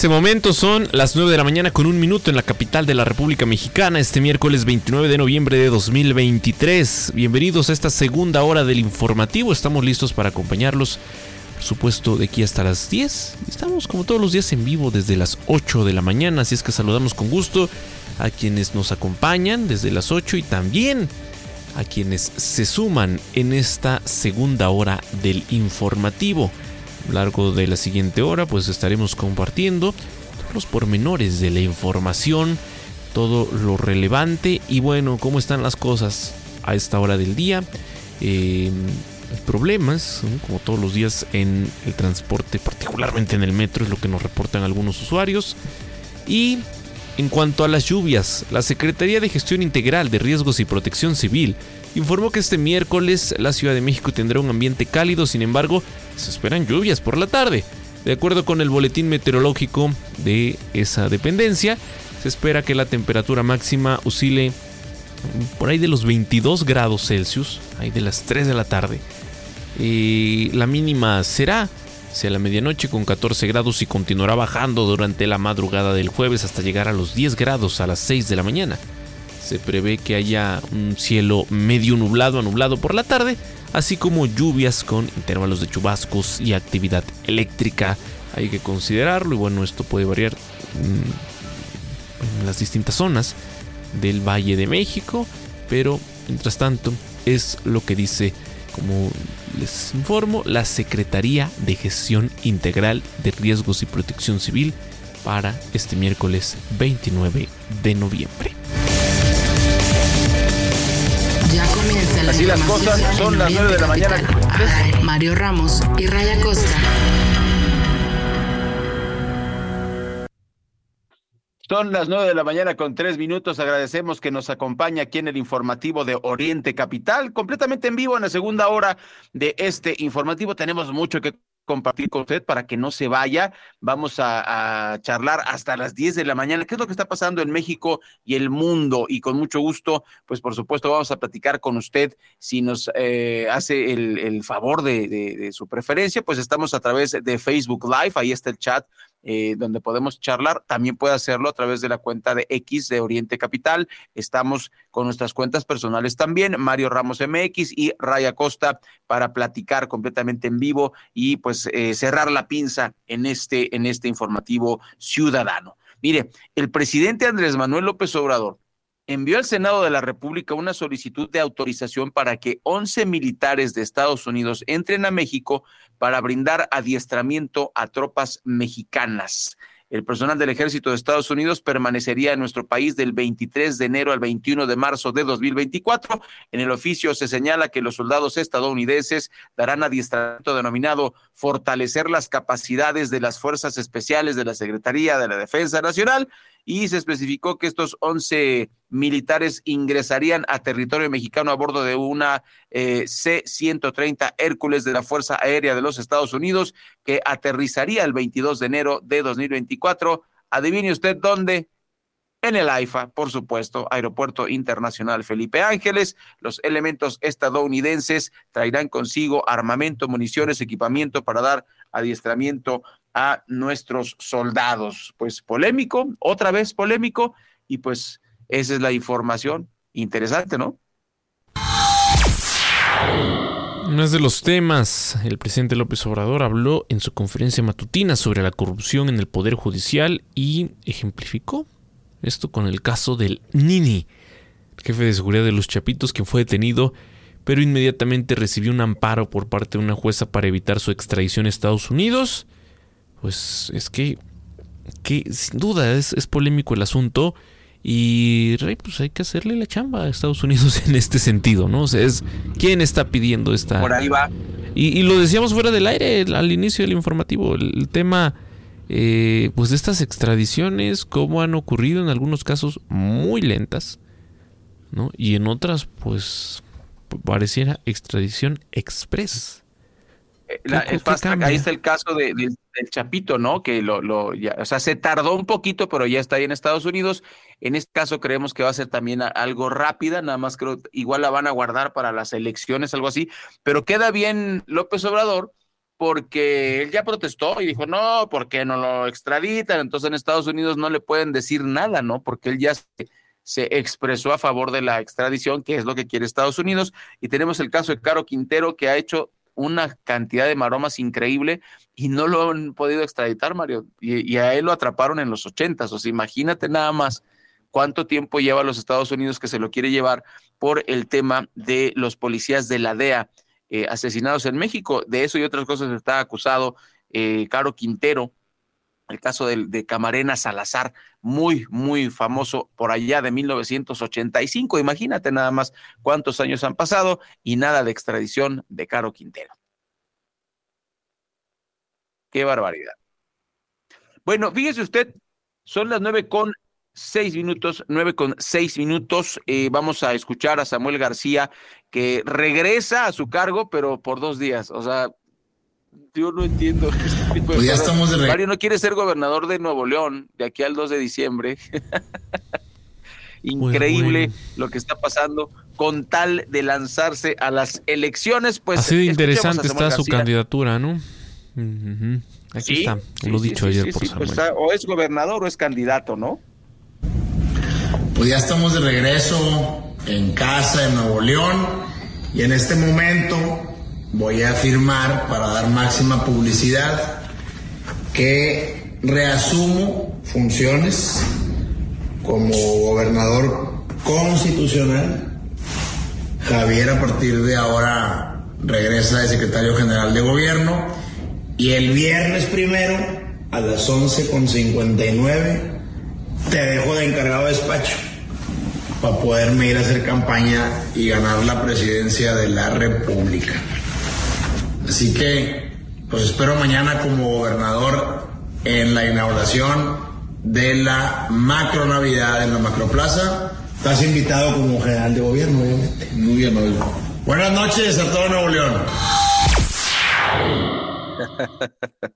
Este momento son las 9 de la mañana con un minuto en la capital de la República Mexicana, este miércoles 29 de noviembre de 2023. Bienvenidos a esta segunda hora del informativo, estamos listos para acompañarlos, por supuesto, de aquí hasta las 10. Estamos como todos los días en vivo desde las 8 de la mañana, así es que saludamos con gusto a quienes nos acompañan desde las 8 y también a quienes se suman en esta segunda hora del informativo largo de la siguiente hora pues estaremos compartiendo todos los pormenores de la información, todo lo relevante y bueno, cómo están las cosas a esta hora del día. Eh, problemas, como todos los días en el transporte, particularmente en el metro, es lo que nos reportan algunos usuarios. Y en cuanto a las lluvias, la Secretaría de Gestión Integral de Riesgos y Protección Civil informó que este miércoles la Ciudad de México tendrá un ambiente cálido, sin embargo, se esperan lluvias por la tarde. De acuerdo con el boletín meteorológico de esa dependencia, se espera que la temperatura máxima oscile por ahí de los 22 grados Celsius, ahí de las 3 de la tarde. Y la mínima será hacia la medianoche con 14 grados y continuará bajando durante la madrugada del jueves hasta llegar a los 10 grados a las 6 de la mañana. Se prevé que haya un cielo medio nublado a nublado por la tarde, así como lluvias con intervalos de chubascos y actividad eléctrica. Hay que considerarlo y bueno, esto puede variar mm, en las distintas zonas del Valle de México, pero mientras tanto es lo que dice, como les informo, la Secretaría de Gestión Integral de Riesgos y Protección Civil para este miércoles 29 de noviembre. Ya comienza la Así las cosas, son las 9 de la mañana. Mario Ramos y Raya Costa. Son las 9 de la mañana con tres minutos. Agradecemos que nos acompañe aquí en el informativo de Oriente Capital, completamente en vivo en la segunda hora de este informativo. Tenemos mucho que compartir con usted para que no se vaya. Vamos a, charlar hasta las 10 de la mañana. ¿Qué es lo que está pasando en México y el mundo? Y con mucho gusto, pues por supuesto vamos a platicar con usted si nos eh, hace el, favor de, de su preferencia. Pues estamos a través de Facebook Live, ahí está el chat eh, donde podemos charlar. También puede hacerlo a través de la cuenta de X de Oriente Capital. Estamos con nuestras cuentas personales también, Mario Ramos MX y Raya Costa, para platicar completamente en vivo y pues eh, cerrar la pinza en este, en este informativo ciudadano. Mire, el presidente Andrés Manuel López Obrador envió al Senado de la República una solicitud de autorización para que 11 militares de Estados Unidos entren a México para brindar adiestramiento a tropas mexicanas. El personal del ejército de Estados Unidos permanecería en nuestro país del 23 de enero al 21 de marzo de 2024. En el oficio se señala que los soldados estadounidenses darán adiestramiento denominado fortalecer las capacidades de las fuerzas especiales de la Secretaría de la Defensa Nacional y se especificó que estos 11 militares ingresarían a territorio mexicano a bordo de una eh, C-130 Hércules de la Fuerza Aérea de los Estados Unidos que aterrizaría el 22 de enero de 2024. Adivine usted dónde. En el AIFA, por supuesto, Aeropuerto Internacional Felipe Ángeles, los elementos estadounidenses traerán consigo armamento, municiones, equipamiento para dar adiestramiento a nuestros soldados. Pues polémico, otra vez polémico, y pues esa es la información. Interesante, ¿no? No es de los temas. El presidente López Obrador habló en su conferencia matutina sobre la corrupción en el Poder Judicial y ejemplificó esto con el caso del Nini, jefe de seguridad de los Chapitos, quien fue detenido, pero inmediatamente recibió un amparo por parte de una jueza para evitar su extradición a Estados Unidos pues es que, que sin duda es, polémico el asunto. Y Rey, pues hay que hacerle la chamba a Estados Unidos en este sentido, ¿no? O sea, es quién está pidiendo esta. Por ahí va. Y, lo decíamos fuera del aire al inicio del informativo. El, tema, eh, pues de estas extradiciones, cómo han ocurrido en algunos casos muy lentas, ¿no? Y en otras, pues pareciera extradición express. Eh, ahí está el caso de, del Chapito, ¿no? Que lo, lo ya, o sea, se tardó un poquito, pero ya está ahí en Estados Unidos. En este caso creemos que va a ser también algo rápida, nada más creo, igual la van a guardar para las elecciones, algo así, pero queda bien López Obrador porque él ya protestó y dijo, no, ¿por qué no lo extraditan? Entonces en Estados Unidos no le pueden decir nada, ¿no? Porque él ya se, se expresó a favor de la extradición, que es lo que quiere Estados Unidos. Y tenemos el caso de Caro Quintero, que ha hecho una cantidad de maromas increíble y no lo han podido extraditar, Mario. Y, a él lo atraparon en los ochentas. O sea, imagínate nada más cuánto tiempo lleva los Estados Unidos que se lo quiere llevar por el tema de los policías de la DEA eh, asesinados en México. De eso y otras cosas está acusado eh, Caro Quintero, el caso de, Camarena Salazar, muy, muy famoso por allá de 1985. Imagínate nada más cuántos años han pasado y nada de extradición de Caro Quintero. Qué barbaridad. Bueno, fíjese usted, son las nueve con seis minutos, nueve con seis minutos. Eh, vamos a escuchar a Samuel García que regresa a su cargo, pero por dos días. O sea, yo no entiendo este pues ya estamos de Mario no quiere ser gobernador de Nuevo León de aquí al 2 de diciembre. Increíble lo que está pasando con tal de lanzarse a las elecciones. Pues así de interesante está su candidatura, ¿no? Aquí está, lo dicho ayer por pues o es gobernador o es candidato, ¿no? Pues ya estamos de regreso en casa en Nuevo León y en este momento voy a afirmar para dar máxima publicidad que reasumo funciones como gobernador constitucional. Javier a partir de ahora regresa de secretario general de gobierno y el viernes primero a las 11.59 te dejo de encargado de despacho para poderme ir a hacer campaña y ganar la presidencia de la República. Así que, pues espero mañana como gobernador en la inauguración de la macro Navidad en la macroplaza. Estás invitado como general de gobierno, obviamente. Muy bien, muy bien. Buenas noches a todo Nuevo León.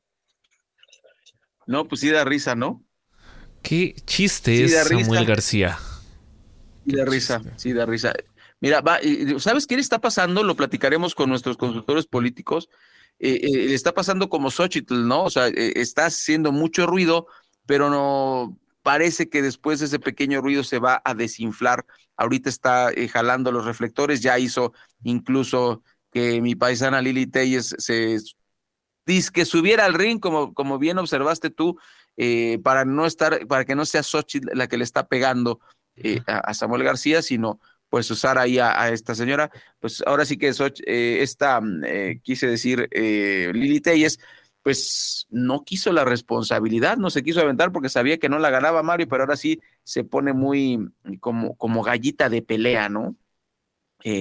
no, pues sí da risa, ¿no? Qué chiste es Samuel García. Sí da risa, sí da risa. Mira, va, ¿sabes qué le está pasando? Lo platicaremos con nuestros consultores políticos. Eh, eh, le está pasando como Xochitl, ¿no? O sea, eh, está haciendo mucho ruido, pero no parece que después de ese pequeño ruido se va a desinflar. Ahorita está jalando los reflectores, ya hizo incluso que mi paisana Lili Telles se dice que subiera al ring, como, como bien observaste tú, para no estar, para que no sea Xochitl la que le está pegando a Samuel García, sino pues usar ahí a, esta señora, pues ahora sí que eh, esta, mm, eh, quise decir, eh, Lili Telles, pues no quiso la responsabilidad, no se quiso aventar porque sabía que no la ganaba Mario, pero ahora sí se pone muy como, como gallita de pelea, ¿no?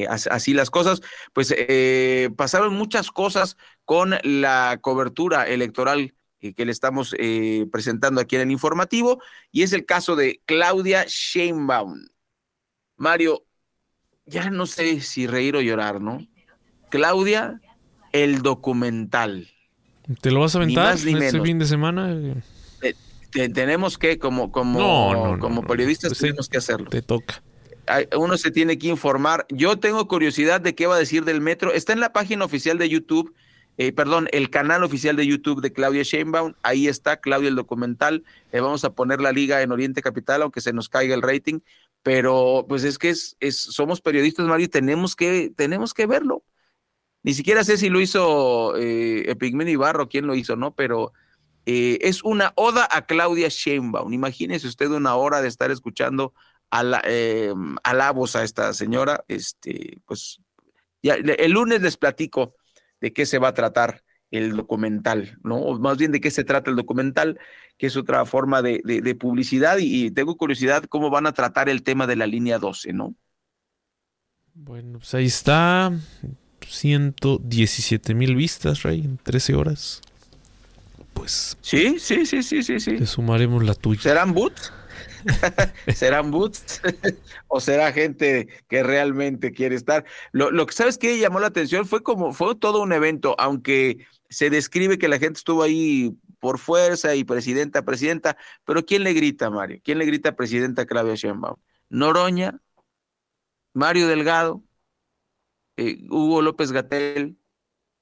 así las cosas, pues pasaron muchas cosas con la cobertura electoral que le estamos presentando aquí en el informativo, y es el caso de Claudia Sheinbaum. Mario, ya no sé si reír o llorar, ¿no? Claudia, el documental. ¿Te lo vas a aventar este fin de semana? tenemos que, como, como, como periodistas, pues tenemos que hacerlo. Te toca. Uno se tiene que informar. Yo tengo curiosidad de qué va a decir del metro. Está en la página oficial de YouTube, eh, perdón, el canal oficial de YouTube de Claudia Sheinbaum. Ahí está Claudia el documental. Le vamos a poner la liga en Oriente Capital, aunque se nos caiga el rating pero pues es que es, somos periodistas, Mario, tenemos que, tenemos que verlo. Ni siquiera sé si lo hizo eh, Epigmen Ibarro, quién lo hizo, ¿no? Pero eh, es una oda a Claudia Sheinbaum. Imagínese usted una hora de estar escuchando a la, eh, a la voz a esta señora. Este, pues ya, el lunes les platico de qué se va a tratar el documental, ¿no? O más bien de qué se trata el documental, que es otra forma de, publicidad y, tengo curiosidad cómo van a tratar el tema de la línea 12, ¿no? Bueno, pues ahí está, 117 mil vistas, Rey, en 13 horas. Pues... Sí, sí, sí, sí, sí, sí. Le sumaremos la tuya. ¿Serán boots? ¿Serán boots? ¿O será gente que realmente quiere estar? Lo, lo que sabes que llamó la atención fue como, fue todo un evento, aunque se describe que la gente estuvo ahí por fuerza y presidenta, presidenta, pero ¿quién le grita, Mario? ¿Quién le grita presidenta Claudia Sheinbaum? Noroña, Mario Delgado, eh, Hugo López Gatel,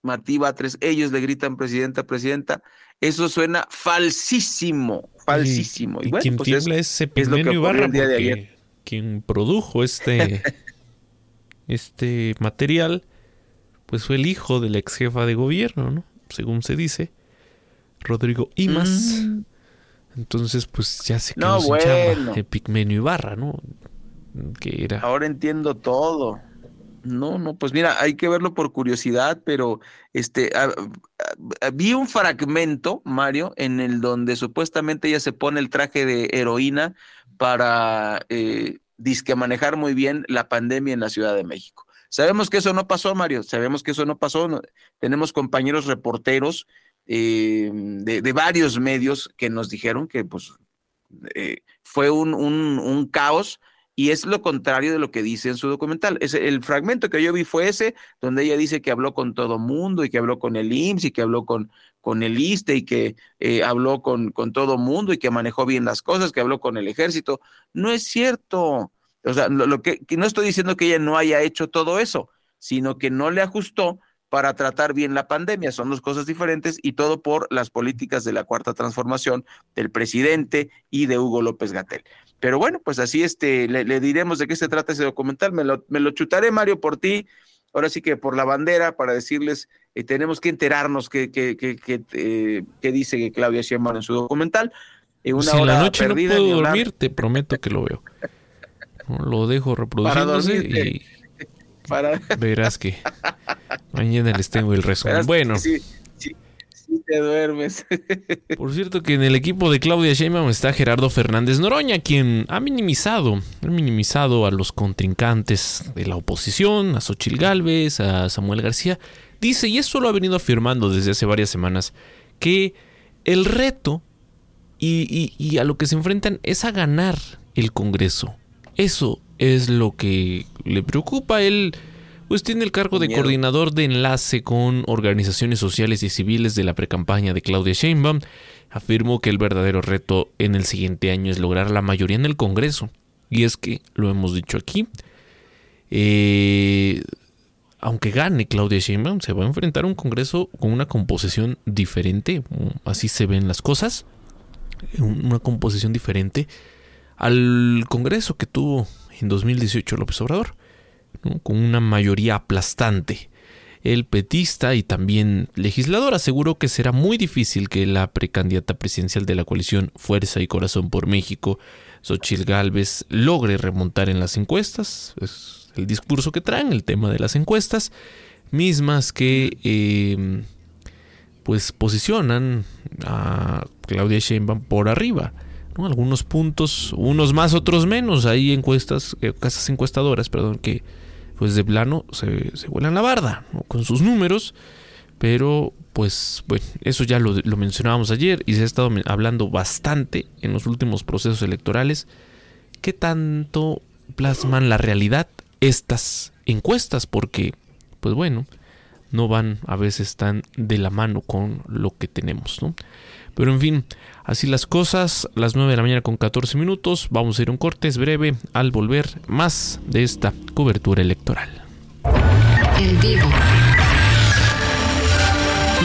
Martí Batres, ellos le gritan presidenta, presidenta, eso suena falsísimo, falsísimo. Y, quien pues tiembla es, es lo que Ibarra, el día de ayer. quien produjo este, este material, pues fue el hijo de la ex jefa de gobierno, ¿no? Según se dice, Rodrigo Imas. Mm. Entonces, pues ya se quedó no, bueno. Epigmenio Ibarra, ¿no? Que era. Ahora entiendo todo. No, no, pues mira, hay que verlo por curiosidad, pero este vi un fragmento, Mario, en el donde supuestamente ella se pone el traje de heroína para eh, disque manejar muy bien la pandemia en la Ciudad de México. Sabemos que eso no pasó, Mario, sabemos que eso no pasó. tenemos compañeros reporteros eh, de, varios medios que nos dijeron que pues eh, fue un, caos y es lo contrario de lo que dice en su documental. Es, el fragmento que yo vi fue ese, donde ella dice que habló con todo mundo y que habló con el IMSS y que habló con, con el ISTE y que eh, habló con, con todo mundo y que manejó bien las cosas, que habló con el ejército. No es cierto. O sea, lo, que, no estoy diciendo que ella no haya hecho todo eso, sino que no le ajustó para tratar bien la pandemia. Son dos cosas diferentes y todo por las políticas de la cuarta transformación del presidente y de Hugo López Gatel. Pero bueno, pues así este, le, diremos de qué se trata ese documental. Me lo, me lo, chutaré, Mario, por ti. Ahora sí que por la bandera, para decirles, eh, tenemos que enterarnos qué, qué, qué, qué, eh, qué dice Claudia Sheinbaum en su documental. En una si la noche no puedo dormir, te prometo que lo veo. Lo dejo reproduciéndose y Verás que mañana les tengo el resumen. Bueno. Sí, te duermes. Por cierto que en el equipo de Claudia Sheinbaum está Gerardo Fernández Noroña, quien ha minimizado, ha minimizado a los contrincantes de la oposición, a Xochil Gálvez, a Samuel García. Dice, y eso lo ha venido afirmando desde hace varias semanas, que el reto y, y a lo que se enfrentan es a ganar el Congreso. Eso es lo que le preocupa. Él pues tiene el cargo de coordinador de enlace con organizaciones sociales y civiles de la precampaña de Claudia Sheinbaum. Afirmó que el verdadero reto en el siguiente año es lograr la mayoría en el Congreso. Y es que, lo hemos dicho aquí, eh, aunque gane Claudia Sheinbaum, se va a enfrentar a un Congreso con una composición diferente, así se ven las cosas, una composición diferente al Congreso que tuvo en 2018 López Obrador, con una mayoría aplastante. El petista y también legislador aseguró que será muy difícil que la precandidata presidencial de la coalición Fuerza y Corazón por México, Xochil Gálvez, logre remontar en las encuestas. Es el discurso que traen, el tema de las encuestas, mismas que eh, pues posicionan a Claudia Sheinbaum por arriba algunos puntos, unos más, otros menos. Hay encuestas, eh, casas encuestadoras, perdón, que pues de plano se, se vuelan la barda con sus números. Pero pues bueno, eso ya lo, lo mencionábamos ayer y se ha estado hablando bastante en los últimos procesos electorales. ¿Qué tanto plasman la realidad estas encuestas? Porque, pues bueno, no van a veces tan de la mano con lo que tenemos, ¿no? Pero en fin, así las cosas, las 9 de la mañana con 14 minutos, vamos a ir un corte, es breve, al volver más de esta cobertura electoral. En vivo.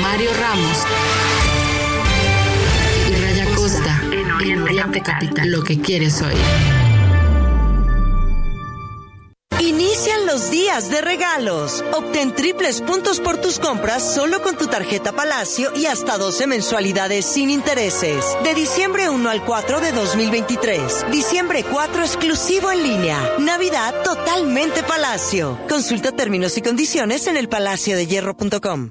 Mario Ramos y Raya Costa en Oriente Capital. Lo que quieres oír. Inician días de regalos. Obtén triples puntos por tus compras solo con tu tarjeta Palacio y hasta 12 mensualidades sin intereses. De diciembre 1 al 4 de 2023. Diciembre 4 exclusivo en línea. Navidad totalmente Palacio. Consulta términos y condiciones en elpalaciodehierro.com.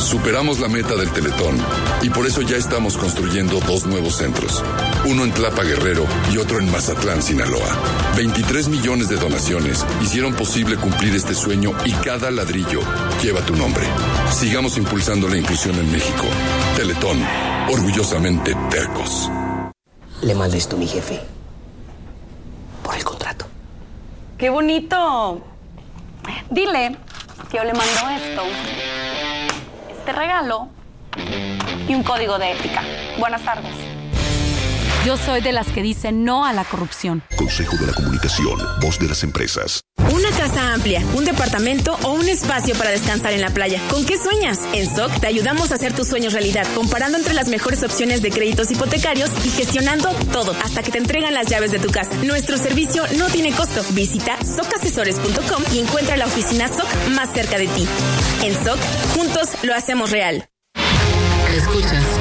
Superamos la meta del Teletón y por eso ya estamos construyendo dos nuevos centros, uno en Tlapa Guerrero y otro en Mazatlán, Sinaloa. 23 millones de donaciones hicieron posible cumplir este sueño y cada ladrillo lleva tu nombre. Sigamos impulsando la inclusión en México. Teletón, orgullosamente tercos. Le mandé esto a mi jefe por el contrato. qué bonito. Dile que yo le mando esto, regalo y un código de ética. Buenas tardes. Yo soy de las que dicen no a la corrupción. Consejo de la Comunicación, voz de las empresas. Una casa amplia, un departamento o un espacio para descansar en la playa. ¿Con qué sueñas? En SOC te ayudamos a hacer tus sueños realidad, comparando entre las mejores opciones de créditos hipotecarios y gestionando todo hasta que te entregan las llaves de tu casa. Nuestro servicio no tiene costo. Visita socasesores.com y encuentra la oficina SOC más cerca de ti. En SOC, juntos lo hacemos real. Escuchas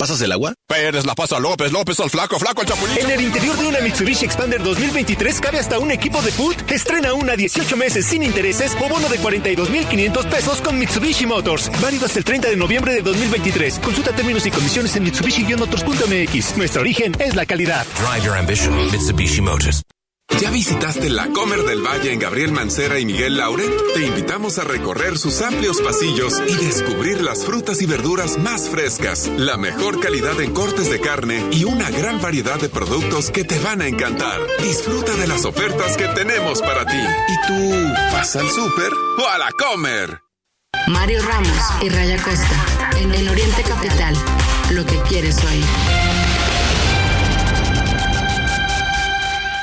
pasas el agua? Pérez la pasa López, López al flaco, flaco al chapulín. En el interior de una Mitsubishi Expander 2023 cabe hasta un equipo de foot. Estrena una 18 meses sin intereses o bono de 42,500 pesos con Mitsubishi Motors. Válido hasta el 30 de noviembre de 2023. Consulta términos y condiciones en Mitsubishi-motors.mx. Nuestro origen es la calidad. Drive your ambition, Mitsubishi Motors. ¿Ya visitaste la Comer del Valle en Gabriel Mancera y Miguel Laure? Te invitamos a recorrer sus amplios pasillos y descubrir las frutas y verduras más frescas, la mejor calidad en cortes de carne y una gran variedad de productos que te van a encantar. Disfruta de las ofertas que tenemos para ti. ¿Y tú vas al súper o a la Comer? Mario Ramos y Raya Costa. En el Oriente Capital. Lo que quieres oír.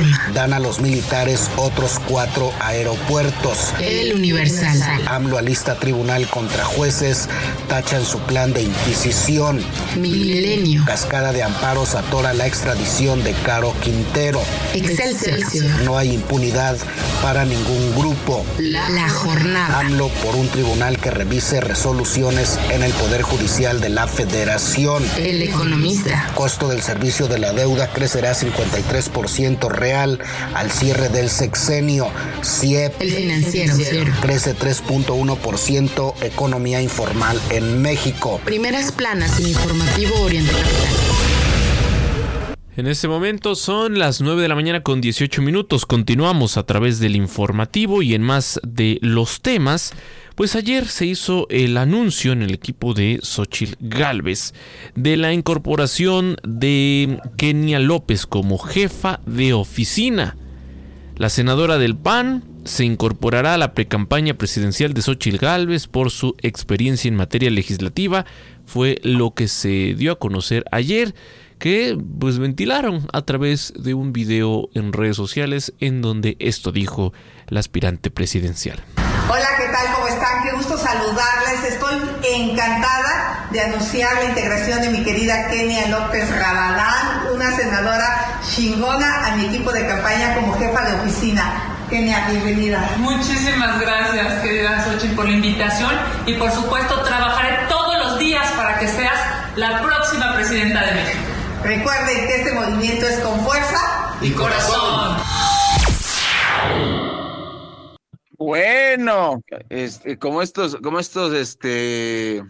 Reforma. Dan a los militares otros cuatro aeropuertos. El Universal. AMLO alista tribunal contra jueces, tachan su plan de inquisición. Milenio. Cascada de amparos atora la extradición de Caro Quintero. Excelsior. No hay impunidad para ningún grupo. La jornada. AMLO por un tribunal que revise resoluciones en el Poder Judicial de la Federación. El economista. Costo del servicio de la deuda crecerá 53% real al cierre del sexenio. CIEP. El financiero. Crece 3.1% economía informal en México. Primeras planas en informativo Oriente Capital. En este momento son las 9 de la mañana con 18 minutos. Continuamos a través del informativo y en más de los temas. Pues ayer se hizo el anuncio en el equipo de Xochil Galvez de la incorporación de Kenia López como jefa de oficina. La senadora del PAN se incorporará a la precampaña presidencial de Xochil Gálvez por su experiencia en materia legislativa. Fue lo que se dio a conocer ayer que pues ventilaron a través de un video en redes sociales en donde esto dijo la aspirante presidencial. Hola, ¿qué tal? ¿Cómo están? Qué gusto saludarles. Estoy encantada de anunciar la integración de mi querida Kenia López Rabadán, una senadora chingona a mi equipo de campaña como jefa de oficina. Kenia, bienvenida. Muchísimas gracias, querida Xochitl, por la invitación y por supuesto trabajaré todos los días para que seas la próxima presidenta de México. Recuerden que este movimiento es con fuerza y corazón. Bueno, este, como estos, como estos, este,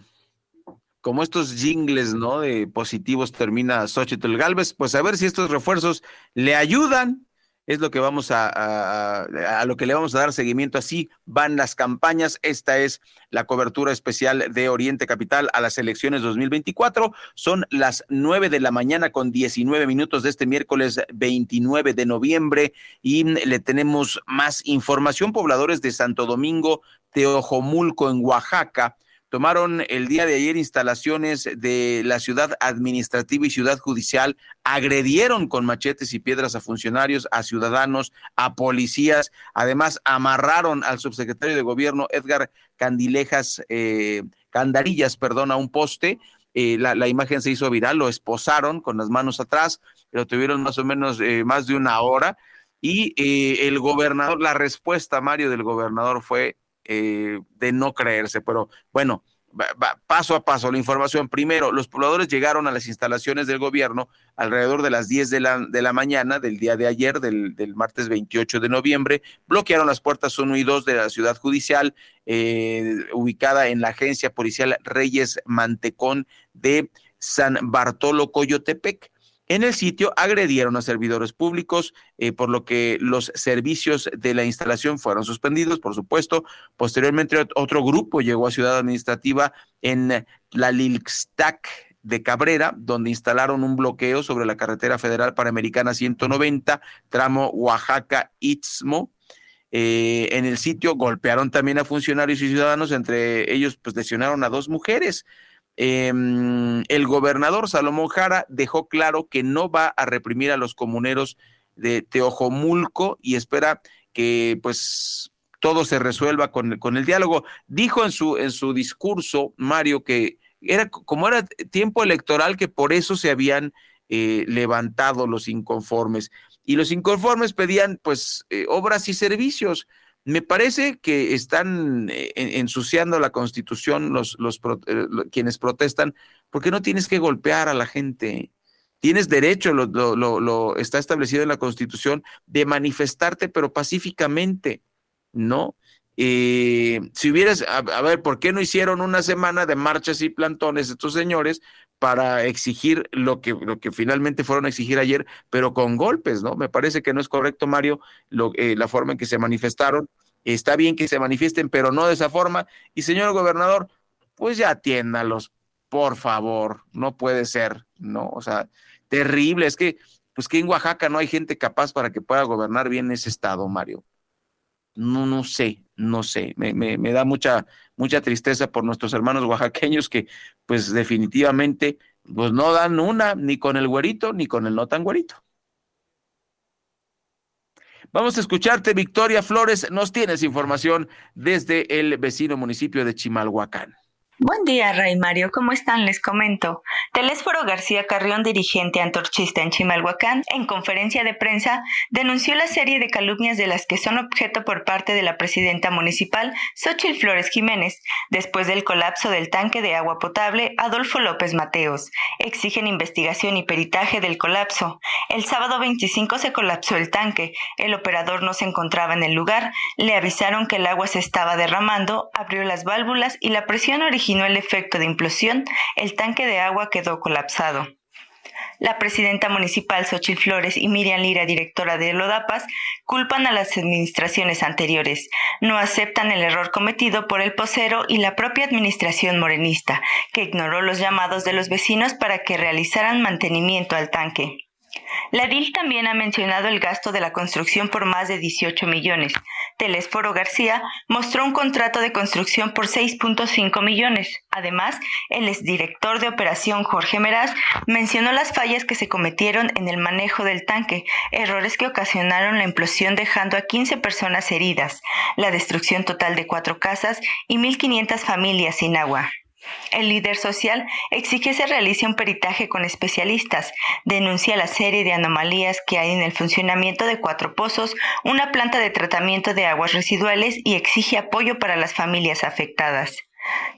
como estos jingles, ¿no? De positivos termina Xochitl Galvez, pues a ver si estos refuerzos le ayudan es lo que vamos a, a, lo que le vamos a dar seguimiento. Así van las campañas. Esta es la cobertura especial de Oriente Capital a las elecciones 2024. Son las nueve de la mañana con 19 minutos de este miércoles 29 de noviembre y le tenemos más información. Pobladores de Santo Domingo, Teojomulco en Oaxaca tomaron el día de ayer instalaciones de la ciudad administrativa y ciudad judicial, agredieron con machetes y piedras a funcionarios, a ciudadanos, a policías, además amarraron al subsecretario de gobierno Edgar Candilejas, eh, Candarillas, perdón, a un poste. Eh, la, la, imagen se hizo viral, lo esposaron con las manos atrás, lo tuvieron más o menos eh, más de una hora. Y eh, el gobernador, la respuesta, Mario, del gobernador fue eh, de no creerse, pero bueno, paso a paso la información. Primero, los pobladores llegaron a las instalaciones del gobierno alrededor de las 10 de la, de la mañana del día de ayer, del, del, martes 28 de noviembre, bloquearon las puertas 1 y 2 de la ciudad judicial, eh, ubicada en la agencia policial Reyes Mantecón de San Bartolo Coyotepec. En el sitio agredieron a servidores públicos, eh, por lo que los servicios de la instalación fueron suspendidos, por supuesto. Posteriormente, otro grupo llegó a Ciudad Administrativa en la Lilxtac de Cabrera, donde instalaron un bloqueo sobre la carretera federal panamericana 190, tramo Oaxaca-Istmo. Eh, en el sitio golpearon también a funcionarios y ciudadanos, entre ellos pues lesionaron a dos mujeres. Em, el gobernador Salomón Jara dejó claro que no va a reprimir a los comuneros de Teojomulco y espera que pues todo se resuelva con, con el diálogo. Dijo en su, en su discurso, Mario, que era como era tiempo electoral que por eso se habían eh, levantado los inconformes. Y los inconformes pedían pues eh, obras y servicios. Me parece que están eh, ensuciando la constitución los, los quienes protestan, porque no tienes que golpear a la gente. Tienes derecho, lo, está establecido en la constitución, de manifestarte, pero pacíficamente, ¿no? Y si hubieras, a, ver, ¿por qué no hicieron una semana de marchas y plantones estos señores para exigir lo que, lo que finalmente fueron a exigir ayer, pero con golpes, ¿no? Me parece que no es correcto, Mario, lo, eh, la forma en que se manifestaron. Está bien que se manifiesten, pero no de esa forma. Y señor gobernador, pues ya atiéndalos, por favor, no puede ser, ¿no? O sea, terrible, es que, pues que en Oaxaca no hay gente capaz para que pueda gobernar bien ese estado, Mario. No, no sé, no sé, me, me, da mucha, mucha tristeza por nuestros hermanos oaxaqueños que pues definitivamente pues no dan una ni con el güerito ni con el no tan güerito. Vamos a escucharte, Victoria Flores, nos tienes información desde el vecino municipio de Chimalhuacán. Buen día, Ray Mario. ¿Cómo están? Les comento. Telésforo García Carrión, dirigente antorchista en Chimalhuacán, en conferencia de prensa, denunció la serie de calumnias de las que son objeto por parte de la presidenta municipal, Xochil Flores Jiménez, después del colapso del tanque de agua potable Adolfo López Mateos. Exigen investigación y peritaje del colapso. El sábado 25 se colapsó el tanque. El operador no se encontraba en el lugar. Le avisaron que el agua se estaba derramando, abrió las válvulas y la presión original el efecto de implosión, el tanque de agua quedó colapsado. La presidenta municipal Xochil Flores y Miriam Lira, directora de Lodapas, culpan a las administraciones anteriores. No aceptan el error cometido por el posero y la propia administración morenista, que ignoró los llamados de los vecinos para que realizaran mantenimiento al tanque. La DIL también ha mencionado el gasto de la construcción por más de 18 millones. Telésforo García mostró un contrato de construcción por 6.5 millones. Además, el exdirector de operación Jorge Meraz mencionó las fallas que se cometieron en el manejo del tanque, errores que ocasionaron la implosión dejando a 15 personas heridas, la destrucción total de cuatro casas y 1.500 familias sin agua. El líder social exige se realice un peritaje con especialistas, denuncia la serie de anomalías que hay en el funcionamiento de cuatro pozos, una planta de tratamiento de aguas residuales y exige apoyo para las familias afectadas.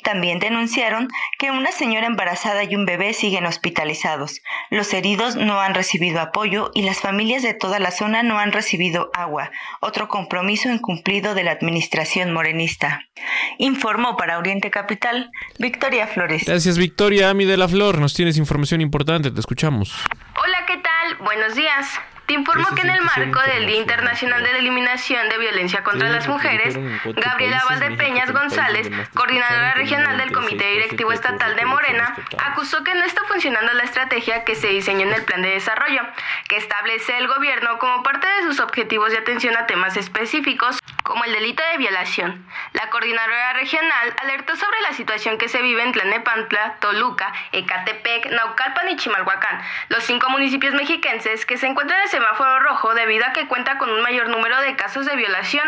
También denunciaron que una señora embarazada y un bebé siguen hospitalizados. Los heridos no han recibido apoyo y las familias de toda la zona no han recibido agua, otro compromiso incumplido de la administración morenista. Informó para Oriente Capital Victoria Flores. Gracias Victoria, Ami de la Flor, nos tienes información importante, te escuchamos. Hola, ¿qué tal? Buenos días. Te informo que en el marco del Día Internacional de la Eliminación de Violencia contra las Mujeres, Gabriela Valdepeñas González, coordinadora regional del Comité Directivo Estatal de Morena, acusó que no está funcionando la estrategia que se diseñó en el Plan de Desarrollo, que establece el gobierno como parte de sus objetivos de atención a temas específicos, como el delito de violación. La coordinadora regional alertó sobre la situación que se vive en Tlanepantla, Toluca, Ecatepec, Naucalpan y Chimalhuacán, los cinco municipios mexiquenses que se encuentran en semáforo rojo debido a que cuenta con un mayor número de casos de violación.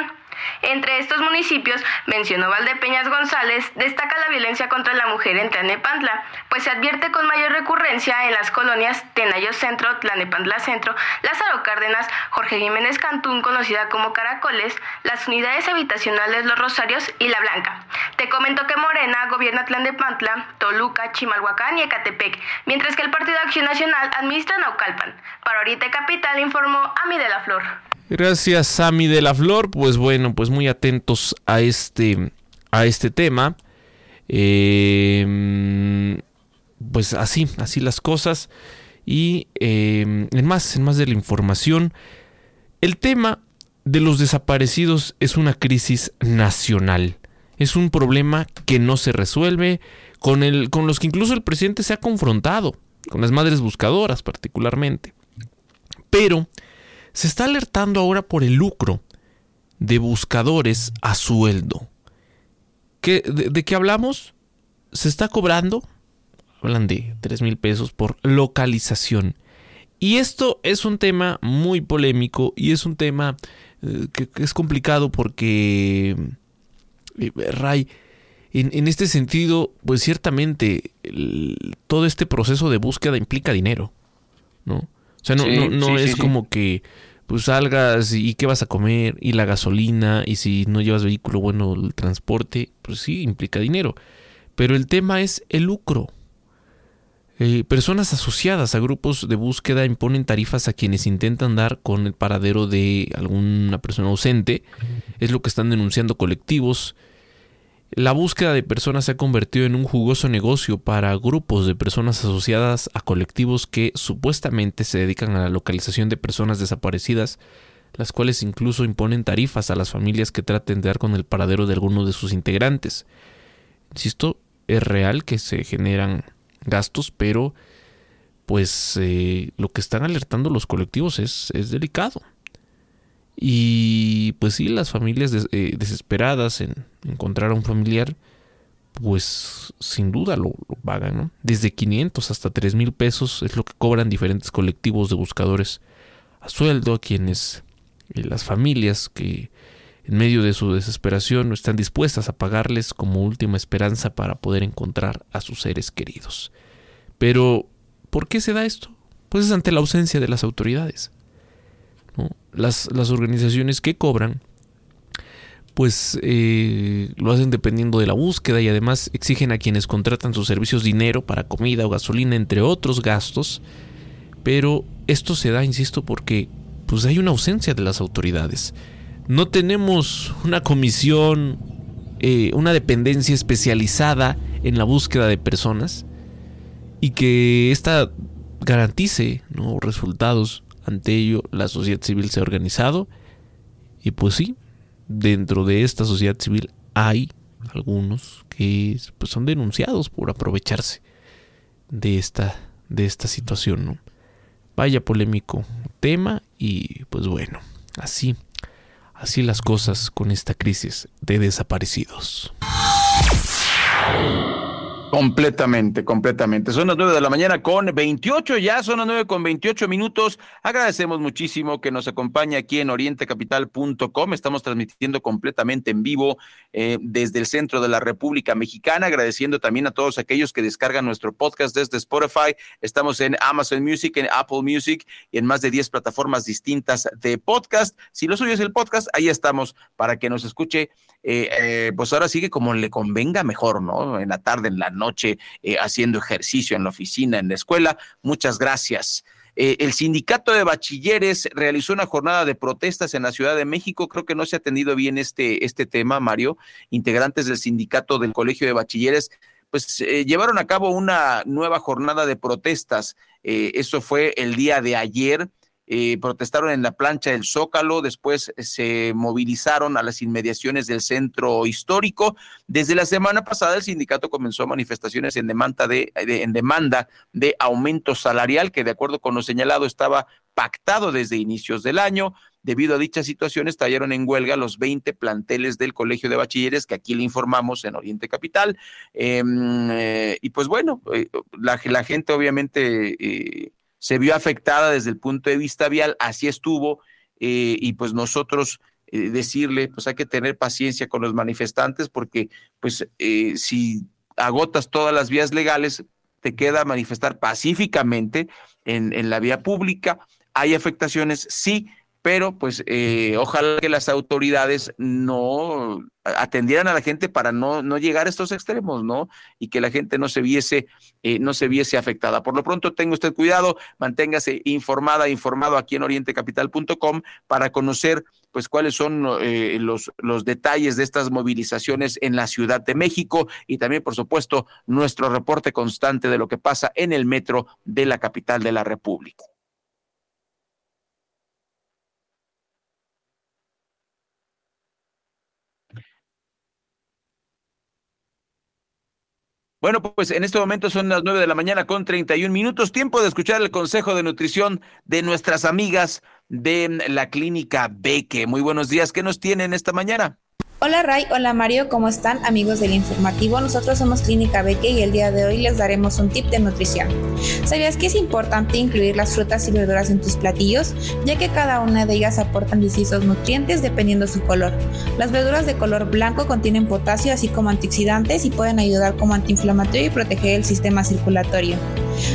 Entre estos municipios, mencionó Valdepeñas González, destaca la violencia contra la mujer en Tlanepantla, pues se advierte con mayor recurrencia en las colonias Tenayo Centro, Tlanepantla Centro, Lázaro Cárdenas, Jorge Jiménez Cantún, conocida como Caracoles, las unidades habitacionales Los Rosarios y La Blanca. Te comento que Morena gobierna Tlanepantla, Toluca, Chimalhuacán y Ecatepec, mientras que el Partido Acción Nacional administra Naucalpan. Para Ahorita Capital informó Ami de la Flor. Gracias, Sami de la Flor. Pues bueno, pues muy atentos a este, a este tema. Em, pues así, así las cosas. Y em, en más, en más de la información, el tema de los desaparecidos es una crisis nacional. Es un problema que no se resuelve, con, el, con los que incluso el presidente se ha confrontado, con las madres buscadoras particularmente. Pero se está alertando ahora por el lucro de buscadores a sueldo. ¿Qué, de, qué hablamos? Se está cobrando, hablan de 3 mil pesos por localización. Y esto es un tema muy polémico y es un tema eh, que, es complicado porque, eh, Ray, en, este sentido, pues ciertamente todo este proceso de búsqueda implica dinero, ¿no? O sea, no, sí, no, no sí, es sí, como que pues salgas y qué vas a comer y la gasolina y si no llevas vehículo, bueno, el transporte, pues sí, implica dinero. Pero el tema es el lucro. Eh, personas asociadas a grupos de búsqueda imponen tarifas a quienes intentan dar con el paradero de alguna persona ausente. Es lo que están denunciando colectivos. La búsqueda de personas se ha convertido en un jugoso negocio para grupos de personas asociadas a colectivos que supuestamente se dedican a la localización de personas desaparecidas, las cuales incluso imponen tarifas a las familias que traten de dar con el paradero de alguno de sus integrantes. Insisto, es real que se generan gastos, pero pues eh, lo que están alertando los colectivos es, es delicado. Y pues sí, las familias eh, desesperadas en encontrar a un familiar, pues sin duda lo, pagan, ¿no? Desde 500 hasta 3 mil pesos es lo que cobran diferentes colectivos de buscadores a sueldo a quienes eh, las familias que en medio de su desesperación están dispuestas a pagarles como última esperanza para poder encontrar a sus seres queridos. Pero, ¿por qué se da esto? Pues es ante la ausencia de las autoridades. Las, las, organizaciones que cobran, pues eh, lo hacen dependiendo de la búsqueda y además exigen a quienes contratan sus servicios dinero para comida o gasolina, entre otros gastos. Pero esto se da, insisto, porque pues hay una ausencia de las autoridades. No tenemos una comisión, eh, una dependencia especializada en la búsqueda de personas y que ésta garantice resultados ante ello, la sociedad civil se ha organizado y pues sí, dentro de esta sociedad civil hay algunos que pues, son denunciados por aprovecharse de esta, de esta situación. ¿no? Vaya polémico tema y pues bueno, así, así las cosas con esta crisis de desaparecidos. Completamente, completamente. Son las nueve de la mañana con 28 ya, son las nueve con 28 minutos. Agradecemos muchísimo que nos acompañe aquí en orientecapital.com. Estamos transmitiendo completamente en vivo eh, desde el centro de la República Mexicana, agradeciendo también a todos aquellos que descargan nuestro podcast desde Spotify. Estamos en Amazon Music, en Apple Music y en más de 10 plataformas distintas de podcast. Si lo suyo es el podcast, ahí estamos para que nos escuche. Eh, eh, pues ahora sigue como le convenga mejor, ¿no? En la tarde, en la noche, eh, haciendo ejercicio en la oficina, en la escuela. Muchas gracias. Eh, el sindicato de bachilleres realizó una jornada de protestas en la Ciudad de México. Creo que no se ha atendido bien este, este tema, Mario. Integrantes del sindicato del Colegio de Bachilleres pues eh, llevaron a cabo una nueva jornada de protestas. eso fue el día de ayer eh, protestaron en la plancha del Zócalo, después se movilizaron a las inmediaciones del centro histórico. Desde la semana pasada el sindicato comenzó manifestaciones en demanda de, de, en demanda de aumento salarial que de acuerdo con lo señalado estaba pactado desde inicios del año. Debido a dicha situación, estallaron en huelga los 20 planteles del Colegio de Bachilleres, que aquí le informamos en Oriente Capital. Eh, eh, y pues bueno, eh, la, gente obviamente eh, se vio afectada desde el punto de vista vial, así estuvo, eh, y pues nosotros eh, decirle, pues hay que tener paciencia con los manifestantes porque pues eh, si agotas todas las vías legales, te queda manifestar pacíficamente en, en la vía pública. Hay afectaciones, sí, pero pues eh, ojalá que las autoridades no atendieran a la gente para no, no llegar a estos extremos, ¿no? Y que la gente no se viese, eh, no se viese afectada. Por lo pronto, tenga usted cuidado, manténgase informada, informado aquí en orientecapital.com para conocer pues cuáles son eh, los, los detalles de estas movilizaciones en la Ciudad de México y también, por supuesto, nuestro reporte constante de lo que pasa en el metro de la capital de la República. Bueno, pues en este momento son las nueve de la mañana con 31 minutos. Tiempo de escuchar el consejo de nutrición de nuestras amigas de la clínica Beque. Muy buenos días. ¿Qué nos tienen esta mañana? Hola Ray, hola Mario, ¿cómo están amigos del informativo? Nosotros somos Clínica Beque y el día de hoy les daremos un tip de nutrición. ¿Sabías que es importante incluir las frutas y verduras en tus platillos? Ya que cada una de ellas aportan distintos nutrientes dependiendo su color. Las verduras de color blanco contienen potasio así como antioxidantes y pueden ayudar como antiinflamatorio y proteger el sistema circulatorio.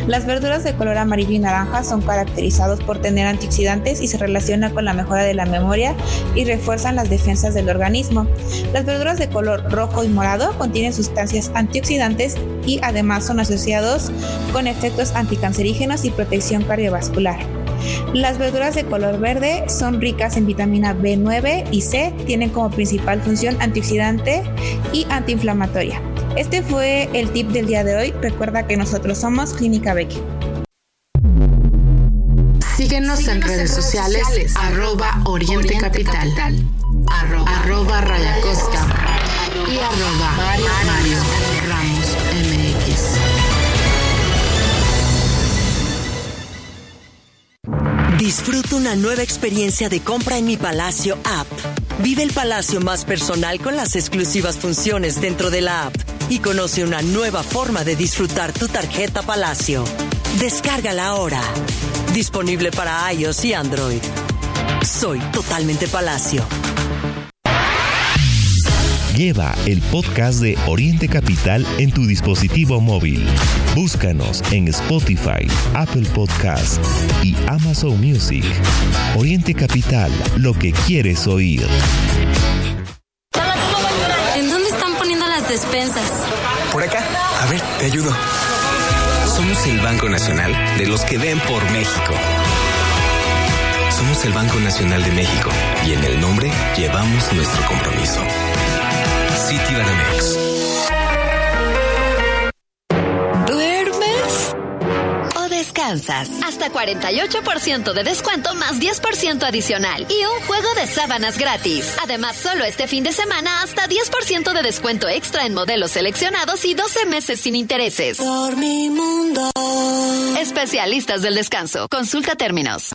Las verduras de color amarillo y naranja son caracterizados por tener antioxidantes y se relacionan con la mejora de la memoria y refuerzan las defensas del organismo. Las verduras de color rojo y morado contienen sustancias antioxidantes y además son asociados con efectos anticancerígenos y protección cardiovascular. Las verduras de color verde son ricas en vitamina B9 y C, tienen como principal función antioxidante y antiinflamatoria. Este fue el tip del día de hoy. Recuerda que nosotros somos Clínica Becky. Síguenos, en redes sociales, arroba Oriente, Capital, arroba, Raya Costa y arroba Mario, Ramos MX. Disfruta una nueva experiencia de compra en mi Palacio app. Vive el Palacio más personal con las exclusivas funciones dentro de la app y conoce una nueva forma de disfrutar tu tarjeta Palacio. Descárgala ahora. Disponible para iOS y Android. Soy totalmente Palacio. Lleva el podcast de Oriente Capital en tu dispositivo móvil. Búscanos en Spotify, Apple Podcast y Amazon Music. Oriente Capital, lo que quieres oír. ¿En dónde están poniendo las despensas? Por acá. A ver, te ayudo. Somos el Banco Nacional de los que ven por México. Somos el Banco Nacional de México y en el nombre llevamos nuestro compromiso. Citibanamex. ¿Duermes? ¿O descansas? Hasta 48% de descuento más 10% adicional y un juego de sábanas gratis. Además, solo este fin de semana hasta 10% de descuento extra en modelos seleccionados y 12 meses sin intereses. Por mi mundo. Especialistas del descanso. Consulta términos.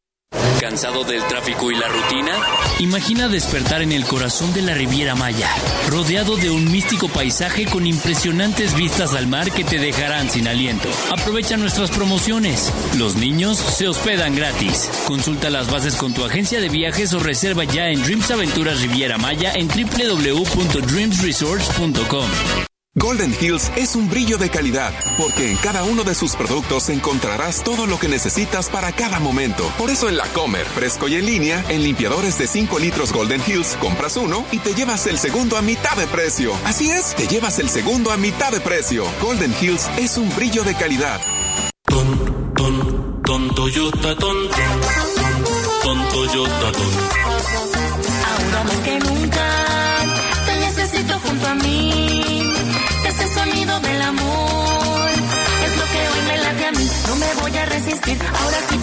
¿Cansado del tráfico y la rutina? Imagina despertar en el corazón de la Riviera Maya, rodeado de un místico paisaje con impresionantes vistas al mar que te dejarán sin aliento. Aprovecha nuestras promociones. Los niños se hospedan gratis. Consulta las bases con tu agencia de viajes o reserva ya en Dreams Aventuras Riviera Maya en www.dreamsresorts.com. Golden Hills es un brillo de calidad, porque en cada uno de sus productos encontrarás todo lo que necesitas para cada momento. Por eso en la Comer, fresco y en línea, en limpiadores de 5 litros Golden Hills, compras uno y te llevas el segundo a mitad de precio. Así es, te llevas el segundo a mitad de precio. Golden Hills es un brillo de calidad.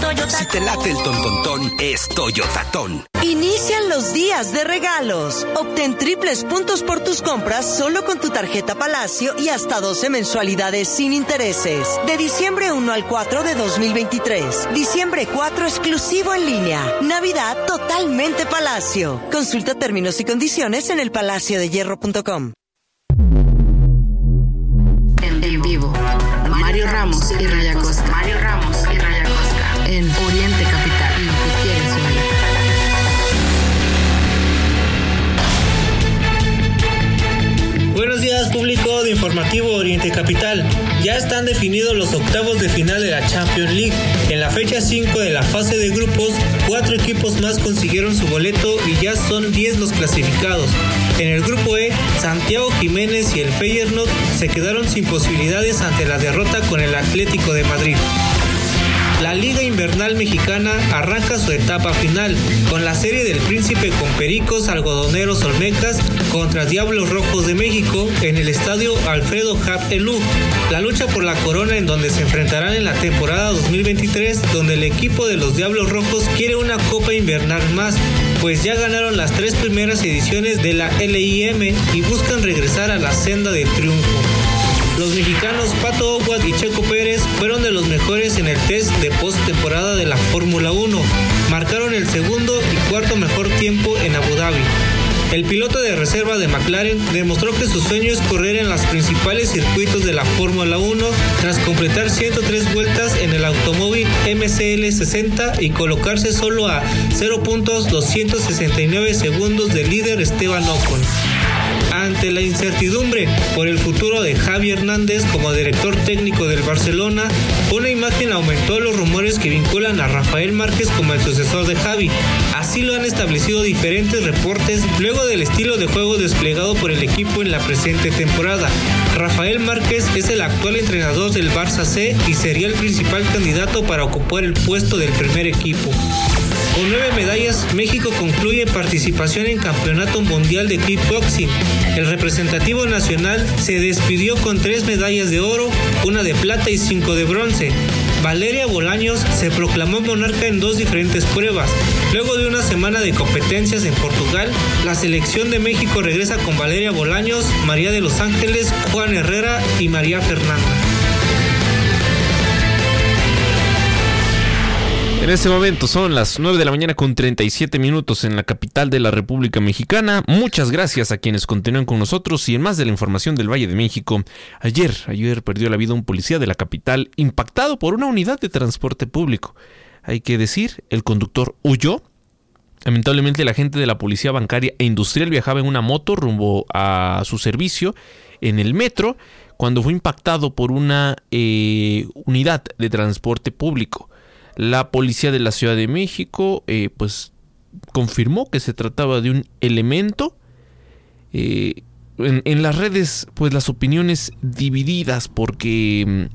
Si te late el tontontón, es Toyotatón. Inician los días de regalos. Obtén triples puntos por tus compras solo con tu tarjeta Palacio y hasta 12 mensualidades sin intereses. De diciembre 1 al 4 de 2023. Diciembre 4 exclusivo en línea. Navidad totalmente Palacio. Consulta términos y condiciones en el elpalaciodehierro.com. En vivo. Mario Ramos y Raya Costa. Mario Ramos. En Oriente Capital. Lo que quieres Buenos días público de Informativo Oriente Capital. Ya están definidos los octavos de final de la Champions League. En la fecha 5 de la fase de grupos, cuatro equipos más consiguieron su boleto y ya son 10 los clasificados. En el grupo E, Santiago Jiménez y el Feyenoord se quedaron sin posibilidades ante la derrota con el Atlético de Madrid. La Liga Invernal Mexicana arranca su etapa final con la serie del Príncipe con Pericos, Algodoneros Olmecas contra Diablos Rojos de México en el estadio Alfredo Hap Elú. La lucha por la corona en donde se enfrentarán en la temporada 2023, donde el equipo de los Diablos Rojos quiere una Copa Invernal más, pues ya ganaron las tres primeras ediciones de la LIM y buscan regresar a la senda del triunfo. Los mexicanos Pato Oguad y Checo Pérez fueron de los mejores en el test de postemporada de la Fórmula 1. Marcaron el segundo y cuarto mejor tiempo en Abu Dhabi. El piloto de reserva de McLaren demostró que su sueño es correr en los principales circuitos de la Fórmula 1 tras completar 103 vueltas en el automóvil MCL 60 y colocarse solo a 0.269 segundos del líder Esteban Ocon. Ante la incertidumbre por el futuro de Javi Hernández como director técnico del Barcelona, una imagen aumentó los rumores que vinculan a Rafael Márquez como el sucesor de Javi. Así lo han establecido diferentes reportes luego del estilo de juego desplegado por el equipo en la presente temporada. Rafael Márquez es el actual entrenador del Barça C y sería el principal candidato para ocupar el puesto del primer equipo. Con nueve medallas, México concluye participación en Campeonato Mundial de Kickboxing. El representativo nacional se despidió con tres medallas de oro, una de plata y cinco de bronce. Valeria Bolaños se proclamó monarca en dos diferentes pruebas. Luego de una semana de competencias en Portugal, la selección de México regresa con Valeria Bolaños, María de los Ángeles, Juan Herrera y María Fernanda. En este momento son las 9 de la mañana con 37 minutos en la capital de la República Mexicana. Muchas gracias a quienes continúan con nosotros y en más de la información del Valle de México. Ayer, ayer perdió la vida un policía de la capital impactado por una unidad de transporte público. Hay que decir, el conductor huyó. Lamentablemente la gente de la policía bancaria e industrial viajaba en una moto rumbo a su servicio en el metro cuando fue impactado por una eh, unidad de transporte público. La policía de la Ciudad de México eh, pues confirmó que se trataba de un elemento. Eh, en, las redes pues las opiniones divididas porque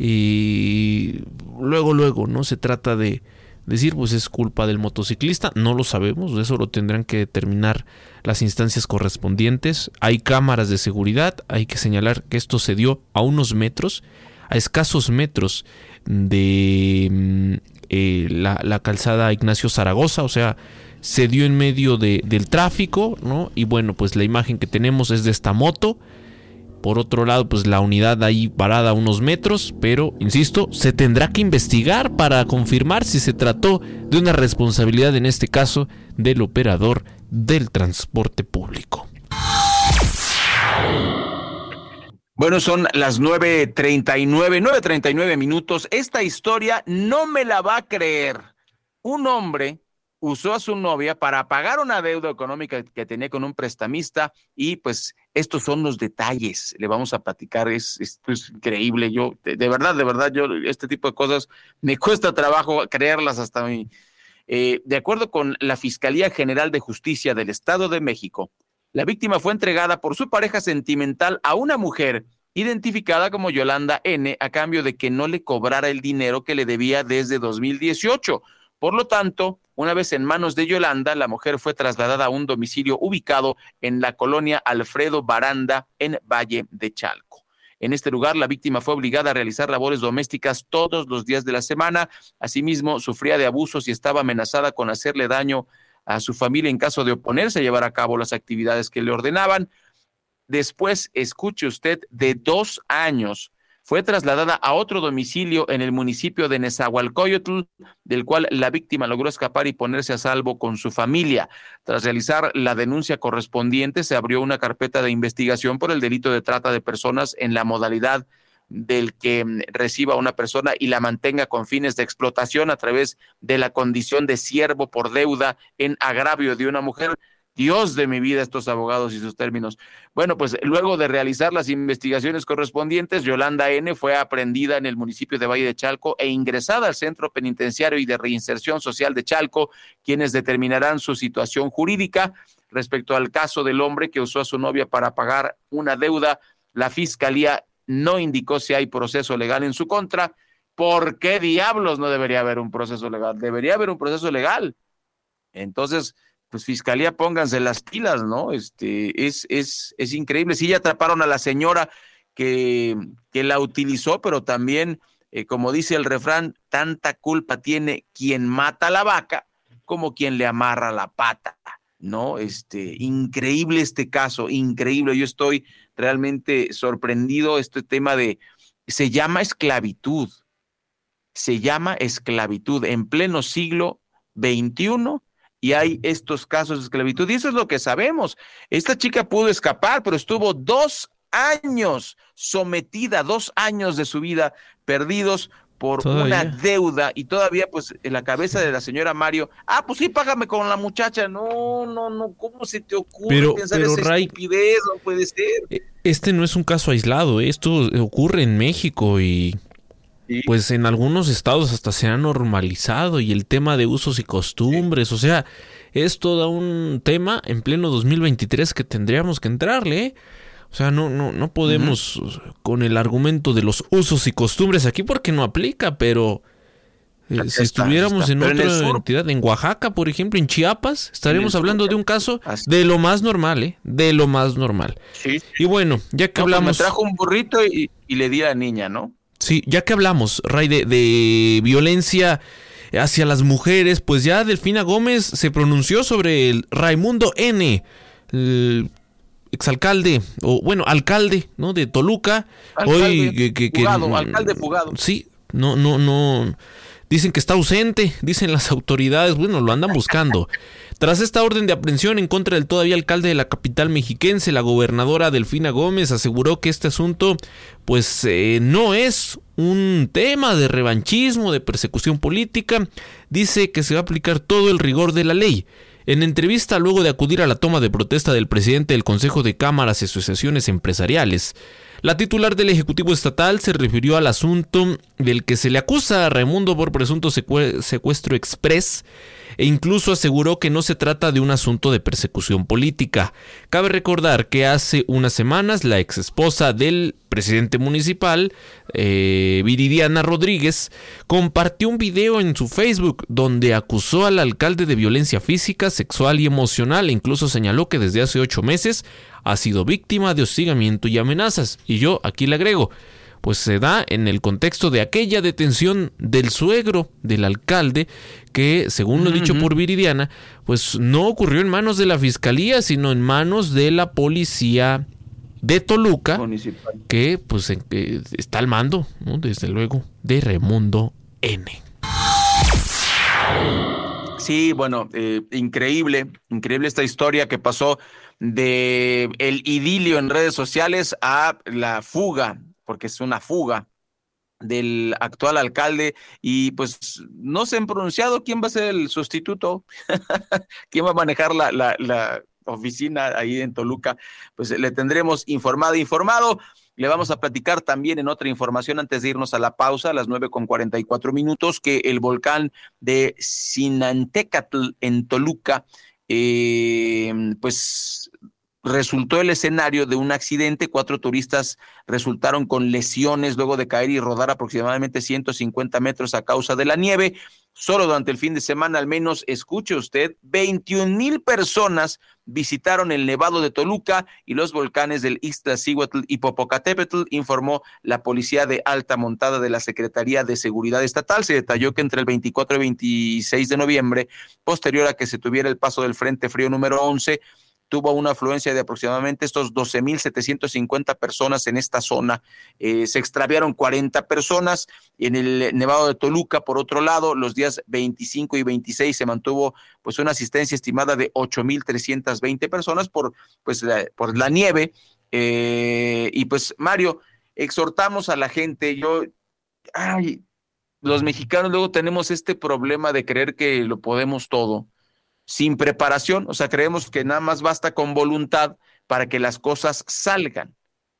eh, luego luego no se trata de decir pues es culpa del motociclista. No lo sabemos eso lo tendrán que determinar las instancias correspondientes. Hay cámaras de seguridad. Hay que señalar que esto se dio a unos metros a escasos metros de mm, eh, la, calzada Ignacio Zaragoza, o sea, se dio en medio del tráfico, ¿no? Y bueno, pues la imagen que tenemos es de esta moto. Por otro lado, pues la unidad ahí parada unos metros, pero, insisto, se tendrá que investigar para confirmar si se trató de una responsabilidad, en este caso, del operador del transporte público. Bueno, son las 9.39, 9.39 minutos. Esta historia no me la va a creer. Un hombre usó a su novia para pagar una deuda económica que tenía con un prestamista y pues estos son los detalles. Le vamos a platicar, es, esto es increíble. Yo, de, verdad, de verdad, yo este tipo de cosas me cuesta trabajo creerlas hasta mí. Eh, de acuerdo con la Fiscalía General de Justicia del Estado de México, la víctima fue entregada por su pareja sentimental a una mujer identificada como Yolanda N a cambio de que no le cobrara el dinero que le debía desde 2018. Por lo tanto, una vez en manos de Yolanda, la mujer fue trasladada a un domicilio ubicado en la colonia Alfredo Baranda en Valle de Chalco. En este lugar, la víctima fue obligada a realizar labores domésticas todos los días de la semana. Asimismo, sufría de abusos y estaba amenazada con hacerle daño a su familia en caso de oponerse a llevar a cabo las actividades que le ordenaban. Después, escuche usted, de dos años fue trasladada a otro domicilio en el municipio de Nezahualcóyotl, del cual la víctima logró escapar y ponerse a salvo con su familia. Tras realizar la denuncia correspondiente, se abrió una carpeta de investigación por el delito de trata de personas en la modalidad del que mm, reciba una persona y la mantenga con fines de explotación a través de la condición de siervo por deuda en agravio de una mujer Dios de mi vida, estos abogados y sus términos. Bueno, pues luego de realizar las investigaciones correspondientes, Yolanda N. fue aprendida en el municipio de Valle de Chalco e ingresada al Centro Penitenciario y de Reinserción Social de Chalco, quienes determinarán su situación jurídica. Respecto al caso del hombre que usó a su novia para pagar una deuda, la Fiscalía no indicó si hay proceso legal en su contra. ¿Por qué diablos no debería haber un proceso legal? Debería haber un proceso legal. Entonces, pues fiscalía, pónganse las pilas, ¿no? Este, es, es, es increíble. Sí, ya atraparon a la señora que, que la utilizó, pero también, eh, como dice el refrán, tanta culpa tiene quien mata a la vaca como quien le amarra la pata, ¿no? Este, increíble este caso, increíble. Yo estoy realmente sorprendido. Este tema de, se llama esclavitud, se llama esclavitud en pleno siglo XXI y hay estos casos de esclavitud. Y eso es lo que sabemos. Esta chica pudo escapar, pero estuvo dos años sometida, dos años de su vida perdidos por una deuda y todavía pues en la cabeza de la señora Mario, ah, pues sí, págame con la muchacha. No, no, no, ¿cómo se te ocurre pensar esa estupidez? No puede ser. E, este no es un caso aislado, ¿eh? esto ocurre en México y pues en algunos estados hasta se ha normalizado y el tema de usos y costumbres, o sea, es todo un tema en pleno 2023 que tendríamos que entrarle. ¿eh? O sea, no, no, no podemos con el argumento de los usos y costumbres aquí porque no aplica, pero eh, si estuviéramos en otra entidad, en Oaxaca, por ejemplo, en Chiapas, estaríamos hablando de un caso de lo más normal, ¿eh? De lo más normal. Y bueno, ya que pues hablamos... me trajo un burrito y, y le di a la niña, ¿no? Sí, ya que hablamos, Ray, de, violencia hacia las mujeres, pues ya Delfina Gómez se pronunció sobre el Raimundo N., el exalcalde, o bueno, alcalde, ¿no? De Toluca. hoy que, fugado, alcalde fugado. Sí, no, no, no. Dicen que está ausente, dicen las autoridades, bueno, lo andan buscando. Tras esta orden de aprehensión en contra del todavía alcalde de la capital mexiquense, la gobernadora Delfina Gómez aseguró que este asunto pues eh, no es un tema de revanchismo, de persecución política, dice que se va a aplicar todo el rigor de la ley. En entrevista luego de acudir a la toma de protesta del presidente del Consejo de Cámaras y Asociaciones Empresariales, la titular del Ejecutivo Estatal se refirió al asunto del que se le acusa a Raimundo por presunto secuestro express e incluso aseguró que no se trata de un asunto de persecución política. Cabe recordar que hace unas semanas la ex esposa del presidente municipal, eh, Viridiana Rodríguez, compartió un video en su Facebook donde acusó al alcalde de violencia física, sexual y emocional e incluso señaló que desde hace ocho meses ha sido víctima de hostigamiento y amenazas. Y yo aquí le agrego, pues se da en el contexto de aquella detención del suegro del alcalde que, según lo dicho por Viridiana, pues no ocurrió en manos de la fiscalía, sino en manos de la policía de Toluca, que pues está al mando, desde luego, de Raimundo N. Sí, bueno, eh, increíble, increíble esta historia que pasó de el idilio en redes sociales a la fuga porque es una fuga del actual alcalde y pues no se han pronunciado quién va a ser el sustituto, quién va a manejar la, la, oficina ahí en Toluca, pues le tendremos informado, informado. Le vamos a platicar también en otra información antes de irnos a la pausa, a las nueve con cuarenta y cuatro minutos, que el volcán de Sinantecatl en Toluca, eh, pues resultó el escenario de un accidente. Cuatro turistas resultaron con lesiones luego de caer y rodar aproximadamente 150 metros a causa de la nieve. Solo durante el fin de semana, al menos, escuche usted, 21 mil personas visitaron el Nevado de Toluca y los volcanes del Iztaccíhuatl y Popocatépetl, informó la Policía de Alta Montada de la Secretaría de Seguridad Estatal. Se detalló que entre el 24 y 26 de noviembre, posterior a que se tuviera el paso del Frente Frío número 11, tuvo una afluencia de aproximadamente estos 12.750 personas en esta zona. Eh, se extraviaron 40 personas. En el Nevado de Toluca, por otro lado, los días 25 y 26 se mantuvo pues una asistencia estimada de 8.320 personas por, pues, la, por la nieve. Eh, y pues, Mario, exhortamos a la gente, yo, ay, los mexicanos luego tenemos este problema de creer que lo podemos todo sin preparación, o sea, creemos que nada más basta con voluntad para que las cosas salgan.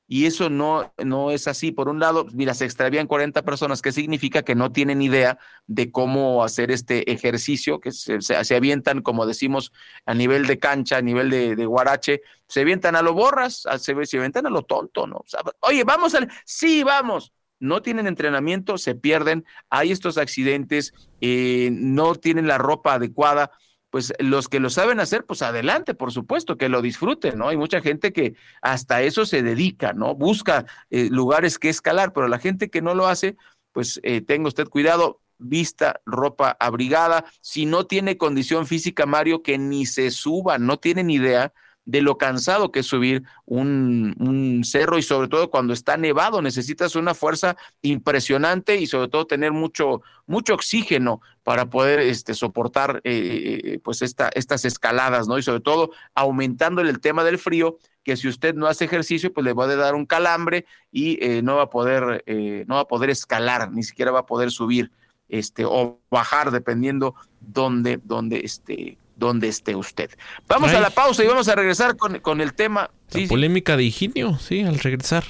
Y eso no, no es así. Por un lado, mira, se extravían 40 personas, que significa que no tienen idea de cómo hacer este ejercicio, que se, se, avientan, como decimos, a nivel de cancha, a nivel de, guarache, se avientan a lo borras, se, se avientan a lo tonto, ¿no? O sea, Oye, vamos al... Sí, vamos no tienen entrenamiento, se pierden, hay estos accidentes, eh, no tienen la ropa adecuada pues los que lo saben hacer, pues adelante, por supuesto, que lo disfruten, ¿no? Hay mucha gente que hasta eso se dedica, ¿no? Busca eh, lugares que escalar, pero la gente que no lo hace, pues eh, tenga usted cuidado, vista ropa abrigada, si no tiene condición física, Mario, que ni se suba, no tienen idea de lo cansado que es subir un, un, cerro y sobre todo cuando está nevado necesitas una fuerza impresionante y sobre todo tener mucho mucho oxígeno para poder este, soportar eh, eh pues esta, estas escaladas, ¿no? Y sobre todo aumentando el tema del frío, que si usted no hace ejercicio, pues le va a dar un calambre y eh, no va a poder no va a poder escalar, ni siquiera va a poder subir este o bajar dependiendo dónde dónde este donde esté usted. Vamos a la pausa y vamos a regresar con, con el tema. La polémica de Higinio, sí, al regresar.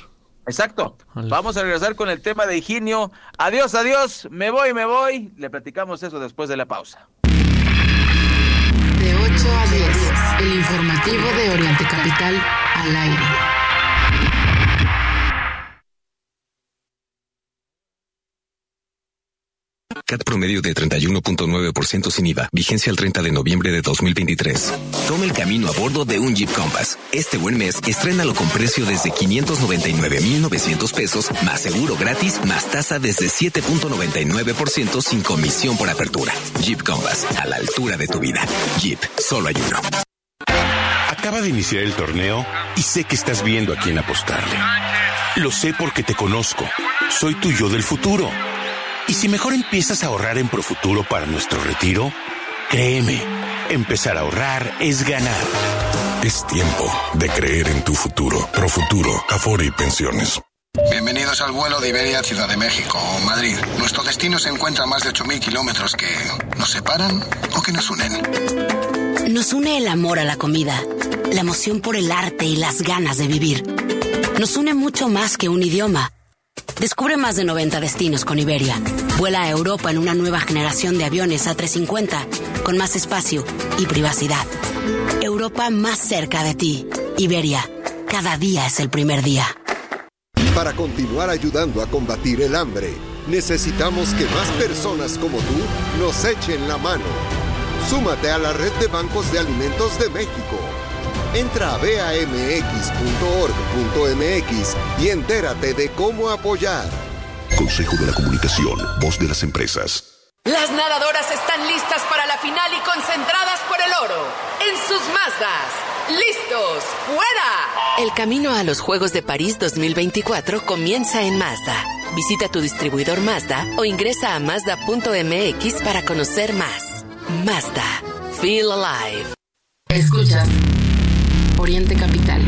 Exacto. Vamos a regresar con el tema de Higinio. Adiós, adiós. Me voy, me voy. Le platicamos eso después de la pausa. De 8 a 10, el informativo de Oriente Capital al aire. CAT promedio de 31.9% sin IVA. Vigencia el 30 de noviembre de 2023. Toma el camino a bordo de un Jeep Compass. Este buen mes, estrénalo con precio desde 599,900 pesos, más seguro gratis, más tasa desde 7.99% sin comisión por apertura. Jeep Compass, a la altura de tu vida. Jeep, solo hay uno. Acaba de iniciar el torneo y sé que estás viendo a quién apostarle. Lo sé porque te conozco. Soy tu yo del futuro y si mejor empiezas a ahorrar en Profuturo para nuestro retiro, créeme, empezar a ahorrar es ganar. Es tiempo de creer en tu futuro. Profuturo, Afore y Pensiones. Bienvenidos al vuelo de Iberia Ciudad de México o Madrid. Nuestro destino se encuentra a más de 8.000 kilómetros que nos separan o que nos unen. Nos une el amor a la comida, la emoción por el arte y las ganas de vivir. Nos une mucho más que un idioma Descubre más de 90 destinos con Iberia. Vuela a Europa en una nueva generación de aviones A350 con más espacio y privacidad. Europa más cerca de ti. Iberia, cada día es el primer día. Para continuar ayudando a combatir el hambre, necesitamos que más personas como tú nos echen la mano. Súmate a la red de bancos de alimentos de México Entra a bamx.org.mx y entérate de cómo apoyar. Consejo de la Comunicación, voz de las empresas. Las nadadoras están listas para la final y concentradas por el oro. En sus Mazdas. ¡Listos! ¡Fuera! El camino a los Juegos de París 2024 comienza en Mazda. Visita tu distribuidor Mazda o ingresa a Mazda.mx para conocer más. Mazda. Feel alive. Escuchas Oriente Capital.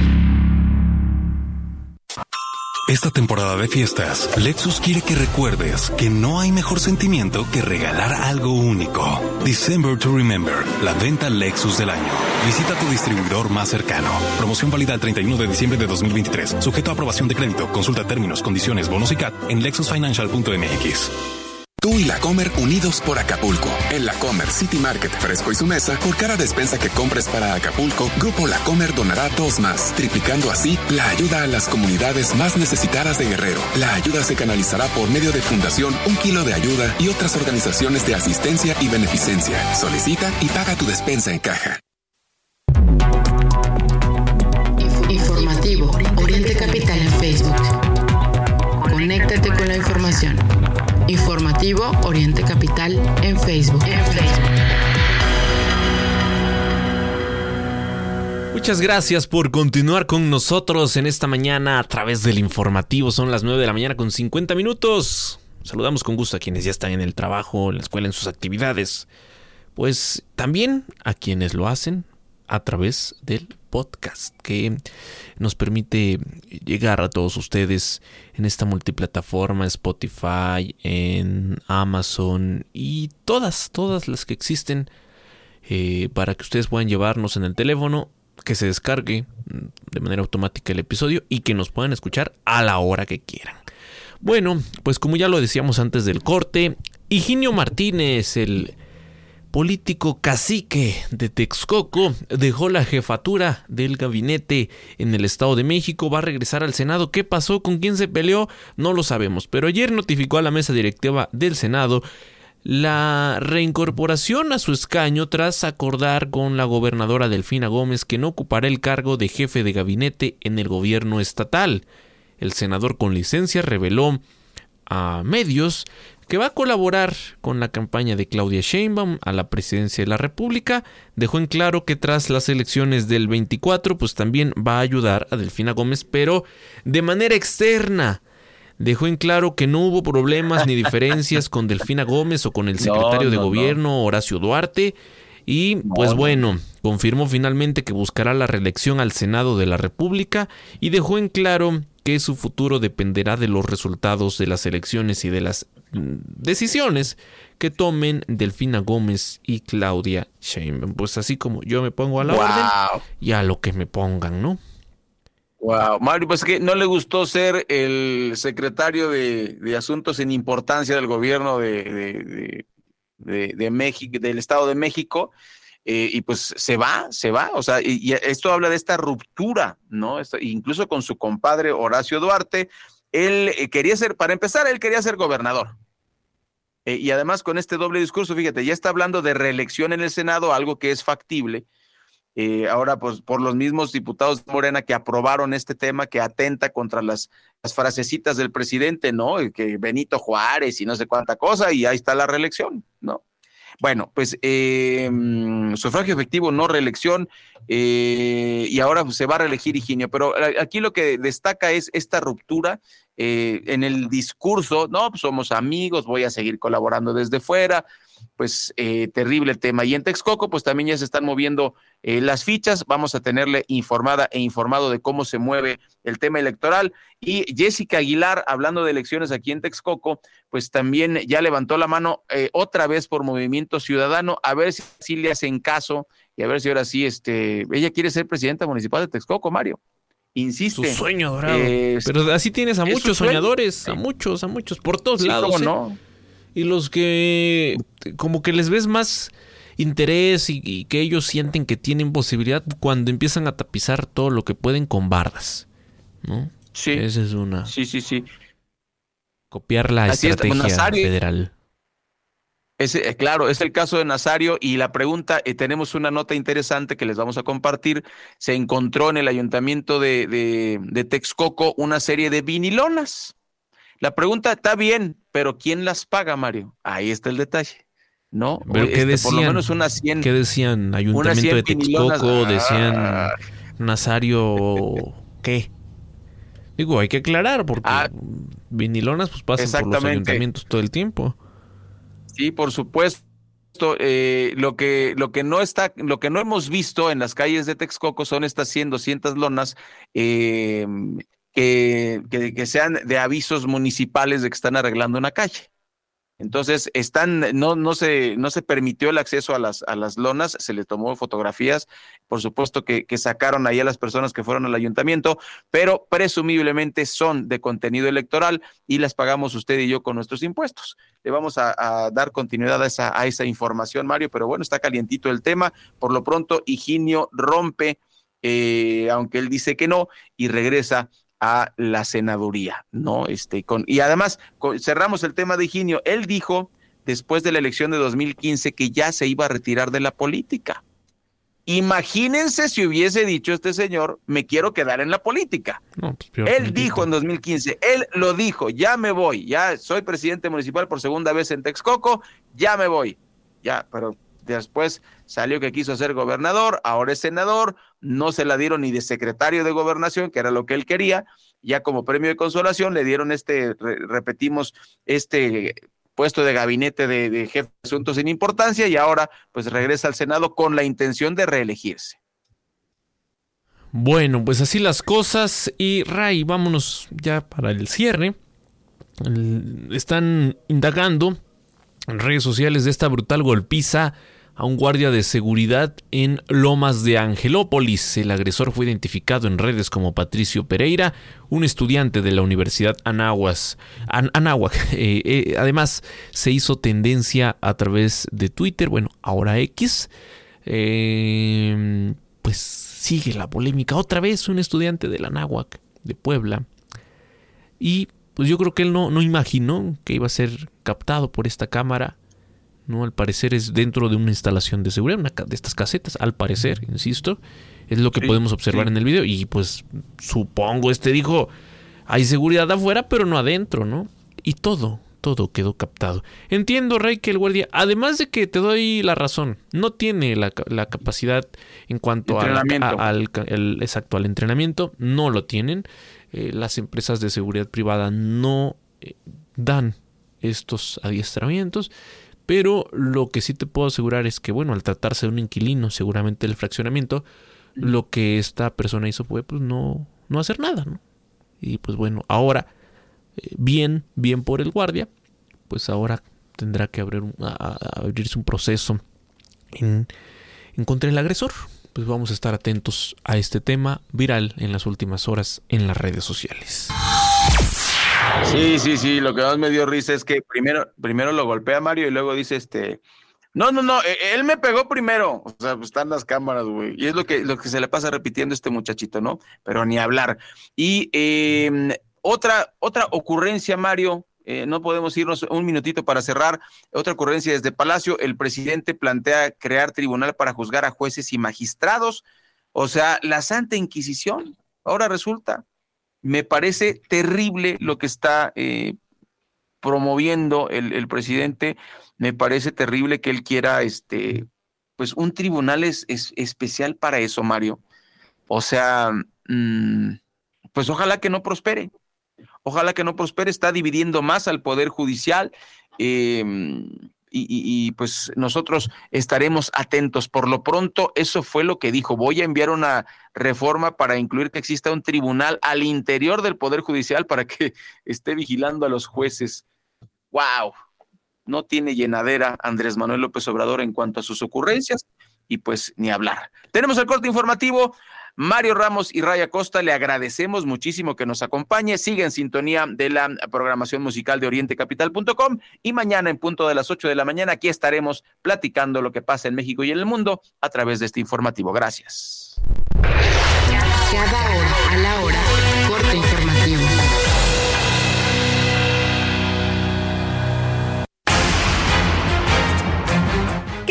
Esta temporada de fiestas, Lexus quiere que recuerdes que no hay mejor sentimiento que regalar algo único. December to Remember, la venta Lexus del año. Visita tu distribuidor más cercano. Promoción válida el 31 de diciembre de 2023. Sujeto a aprobación de crédito. Consulta términos, condiciones, bonos y CAT en lexusfinancial.mx. Tú y la Comer unidos por Acapulco. En la Comer City Market Fresco y su mesa, por cada despensa que compres para Acapulco, Grupo La Comer donará dos más, triplicando así la ayuda a las comunidades más necesitadas de Guerrero. La ayuda se canalizará por medio de Fundación Un Kilo de Ayuda y otras organizaciones de asistencia y beneficencia. Solicita y paga tu despensa en caja. Informativo Oriente Capital en Facebook. Conéctate con la información. Informativo Oriente Capital en Facebook. Muchas gracias por continuar con nosotros en esta mañana a través del informativo. Son las 9 de la mañana con 50 minutos. Saludamos con gusto a quienes ya están en el trabajo, en la escuela, en sus actividades. Pues también a quienes lo hacen a través del podcast que nos permite llegar a todos ustedes en esta multiplataforma Spotify, en Amazon y todas, todas las que existen eh, para que ustedes puedan llevarnos en el teléfono, que se descargue de manera automática el episodio y que nos puedan escuchar a la hora que quieran. Bueno, pues como ya lo decíamos antes del corte, Higinio Martínez, el político cacique de Texcoco, dejó la jefatura del gabinete en el Estado de México, va a regresar al Senado. ¿Qué pasó? ¿Con quién se peleó? No lo sabemos, pero ayer notificó a la mesa directiva del Senado la reincorporación a su escaño tras acordar con la gobernadora Delfina Gómez que no ocupará el cargo de jefe de gabinete en el gobierno estatal. El senador con licencia reveló a medios que va a colaborar con la campaña de Claudia Sheinbaum a la presidencia de la República. Dejó en claro que tras las elecciones del 24, pues también va a ayudar a Delfina Gómez, pero de manera externa. Dejó en claro que no hubo problemas ni diferencias con Delfina Gómez o con el secretario de gobierno Horacio Duarte. Y pues bueno, confirmó finalmente que buscará la reelección al Senado de la República y dejó en claro que su futuro dependerá de los resultados de las elecciones y de las decisiones que tomen Delfina Gómez y Claudia Sheinbaum. Pues así como yo me pongo a la orden y a lo que me pongan, ¿no? Wow, Mario, pues que no le gustó ser el secretario de, Asuntos en Importancia del gobierno de, de, México, del Estado de México, eh, y pues se va, se va, o sea, y, esto habla de esta ruptura, ¿no? incluso con su compadre Horacio Duarte, él eh, quería ser, para empezar, él quería ser gobernador. Eh, y además con este doble discurso, fíjate, ya está hablando de reelección en el Senado, algo que es factible. Eh, ahora, pues por los mismos diputados de Morena que aprobaron este tema que atenta contra las, las frasecitas del presidente, ¿no? Que Benito Juárez y no sé cuánta cosa, y ahí está la reelección, ¿no? Bueno, pues eh, sufragio efectivo, no reelección, eh, y ahora se va a reelegir Higinio. Pero aquí lo que destaca es esta ruptura eh, en el discurso, no, pues somos amigos, voy a seguir colaborando desde fuera, pues eh, terrible tema. Y en Texcoco, pues también ya se están moviendo eh, las fichas, vamos a tenerle informada e informado de cómo se mueve el tema electoral. Y Jessica Aguilar, hablando de elecciones aquí en Texcoco, pues también ya levantó la mano eh, otra vez por Movimiento Ciudadano, a ver si, le hacen caso y a ver si ahora sí, este, ella quiere ser presidenta municipal de Texcoco, Mario. Insiste. Su sueño dorado. Pero así tienes a muchos soñadores, a muchos, a muchos, por todos lados. no? y los que como que les ves más interés y, que ellos sienten que tienen posibilidad cuando empiezan a tapizar todo lo que pueden con bardas, ¿no? Sí. Esa es una. Sí, sí, sí. Copiar la estrategia federal. Ese, eh, claro, es el caso de Nazario y la pregunta, eh, tenemos una nota interesante que les vamos a compartir. Se encontró en el ayuntamiento de, de, de Texcoco una serie de vinilonas. La pregunta está bien, pero ¿quién las paga, Mario? Ahí está el detalle. ¿No? Pero ¿qué decían? Este, por lo menos una 100. ¿Qué decían? Ayuntamiento de Texcoco, decían ah. Nazario, ¿qué? Digo, hay que aclarar porque ah. vinilonas pues pasan por los ayuntamientos todo el tiempo. Sí, por supuesto. Eh, lo que lo que no está lo que no hemos visto en las calles de Texcoco son estas 100 200 lonas eh, que, sean de avisos municipales de que están arreglando una calle. Entonces, están, no, no, se, no se permitió el acceso a las, a las lonas, se le tomó fotografías, por supuesto que, que, sacaron ahí a las personas que fueron al ayuntamiento, pero presumiblemente son de contenido electoral y las pagamos usted y yo con nuestros impuestos. Le vamos a, dar continuidad a esa, a esa información, Mario, pero bueno, está calientito el tema. Por lo pronto, Higinio rompe, eh, aunque él dice que no, y regresa a la senaduría, ¿no? Este, con, y además, cerramos el tema de Higinio. Él dijo, después de la elección de 2015, que ya se iba a retirar de la política. Imagínense si hubiese dicho este señor, me quiero quedar en la política. Pues, él dijo en 2015, él lo dijo, ya me voy, ya soy presidente municipal por segunda vez en Texcoco, ya me voy. Ya, pero después salió que quiso ser gobernador, ahora es senador, no se la dieron ni de secretario de gobernación, que era lo que él quería, ya como premio de consolación le dieron este, repetimos, este puesto de gabinete de, jefe de asuntos sin importancia y ahora pues regresa al Senado con la intención de reelegirse. Bueno, pues así las cosas y Ray, vámonos ya para el cierre. Están indagando en redes sociales de esta brutal golpiza a un guardia de seguridad en Lomas de Angelópolis. El agresor fue identificado en redes como Patricio Pereira, un estudiante de la Universidad Anáhuac. Eh, eh, además, se hizo tendencia a través de Twitter, bueno, ahora X. Eh, pues sigue la polémica. Otra vez un estudiante de la Anáhuac, de Puebla. Y pues yo creo que él no, no imaginó que iba a ser captado por esta cámara ¿no? Al parecer es dentro de una instalación de seguridad, una de estas casetas, al parecer, insisto, es lo que podemos observar en el video y pues supongo este dijo, hay seguridad afuera pero no adentro, ¿no? Y todo, todo quedó captado. Entiendo, Rey, que el guardia, además de que te doy la razón, no tiene la, capacidad en cuanto al, el, exacto, al entrenamiento, no lo tienen. Eh, las empresas de seguridad privada no eh, dan estos adiestramientos. Pero lo que sí te puedo asegurar es que, bueno, al tratarse de un inquilino, seguramente el fraccionamiento, lo que esta persona hizo fue, pues, no, no hacer nada, ¿no? Y pues bueno, ahora, eh, bien, bien por el guardia, pues ahora tendrá que abrir abrirse un proceso en, en contra del agresor. Pues vamos a estar atentos a este tema viral en las últimas horas en las redes sociales. Sí, sí, sí, lo que más me dio risa es que primero, primero lo golpea Mario y luego dice este, no, no, no, e, él me pegó primero. O sea, pues están las cámaras, güey. Y es lo que, lo que se le pasa repitiendo a este muchachito, ¿no? Pero ni hablar. Y em, otra, otra ocurrencia, Mario, eh, no podemos irnos un minutito para cerrar. Otra ocurrencia desde Palacio, el presidente plantea crear tribunal para juzgar a jueces y magistrados. O sea, la Santa Inquisición. Ahora resulta me parece terrible lo que está eh, promoviendo el, presidente. Me parece terrible que él quiera, este, pues, un tribunal es, especial para eso, Mario. O sea, mm, pues ojalá que no prospere. Ojalá que no prospere. Está dividiendo más al Poder Judicial. Eh, y, pues nosotros estaremos atentos. Por lo pronto, eso fue lo que dijo. Voy a enviar una reforma para incluir que exista un tribunal al interior del Poder Judicial para que esté vigilando a los jueces. ¡Wow! No tiene llenadera Andrés Manuel López Obrador en cuanto a sus ocurrencias y pues ni hablar. Tenemos el corte informativo. Mario Ramos y Raya Costa, le agradecemos muchísimo que nos acompañe. Sigue en sintonía de la programación musical de orientecapital.com y mañana en punto de las 8 de la mañana aquí estaremos platicando lo que pasa en México y en el mundo a través de este informativo. Gracias.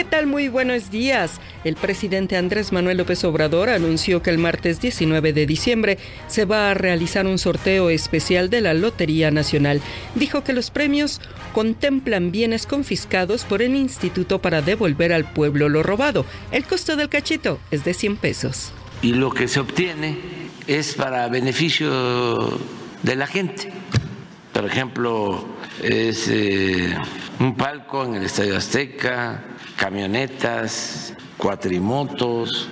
Tal? Muy buenos días. El presidente Andrés Manuel López Obrador anunció que el martes 19 de diciembre se va a realizar un sorteo especial de la Lotería Nacional. Dijo que los premios contemplan bienes confiscados por el instituto para devolver al pueblo lo robado. El costo del cachito es de 100 pesos. Y lo que se obtiene es para beneficio de la gente. Por ejemplo, es eh, un palco en el Estadio Azteca, camionetas, cuatrimotos.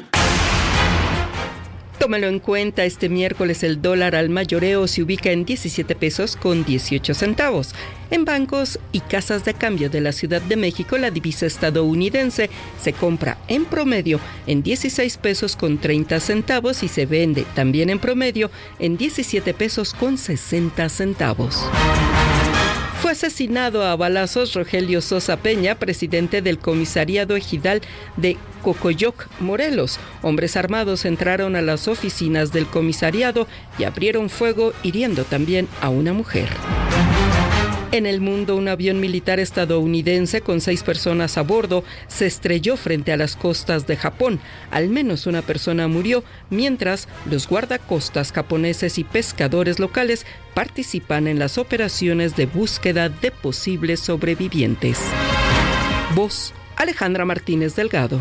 Tómelo en cuenta, este miércoles el dólar al mayoreo se ubica en 17 pesos con 18 centavos. En bancos y casas de cambio de la Ciudad de México, la divisa estadounidense se compra en promedio en 16 pesos con 30 centavos y se vende también en promedio en 17 pesos con 60 centavos. Fue asesinado a balazos Rogelio Sosa Peña, presidente del comisariado ejidal de Cocoyoc, Morelos. Hombres armados entraron a las oficinas del comisariado y abrieron fuego hiriendo también a una mujer. En el mundo, un avión militar estadounidense con seis personas a bordo se estrelló frente a las costas de Japón. Al menos una persona murió, mientras los guardacostas japoneses y pescadores locales participan en las operaciones de búsqueda de posibles sobrevivientes. Voz Alejandra Martínez Delgado.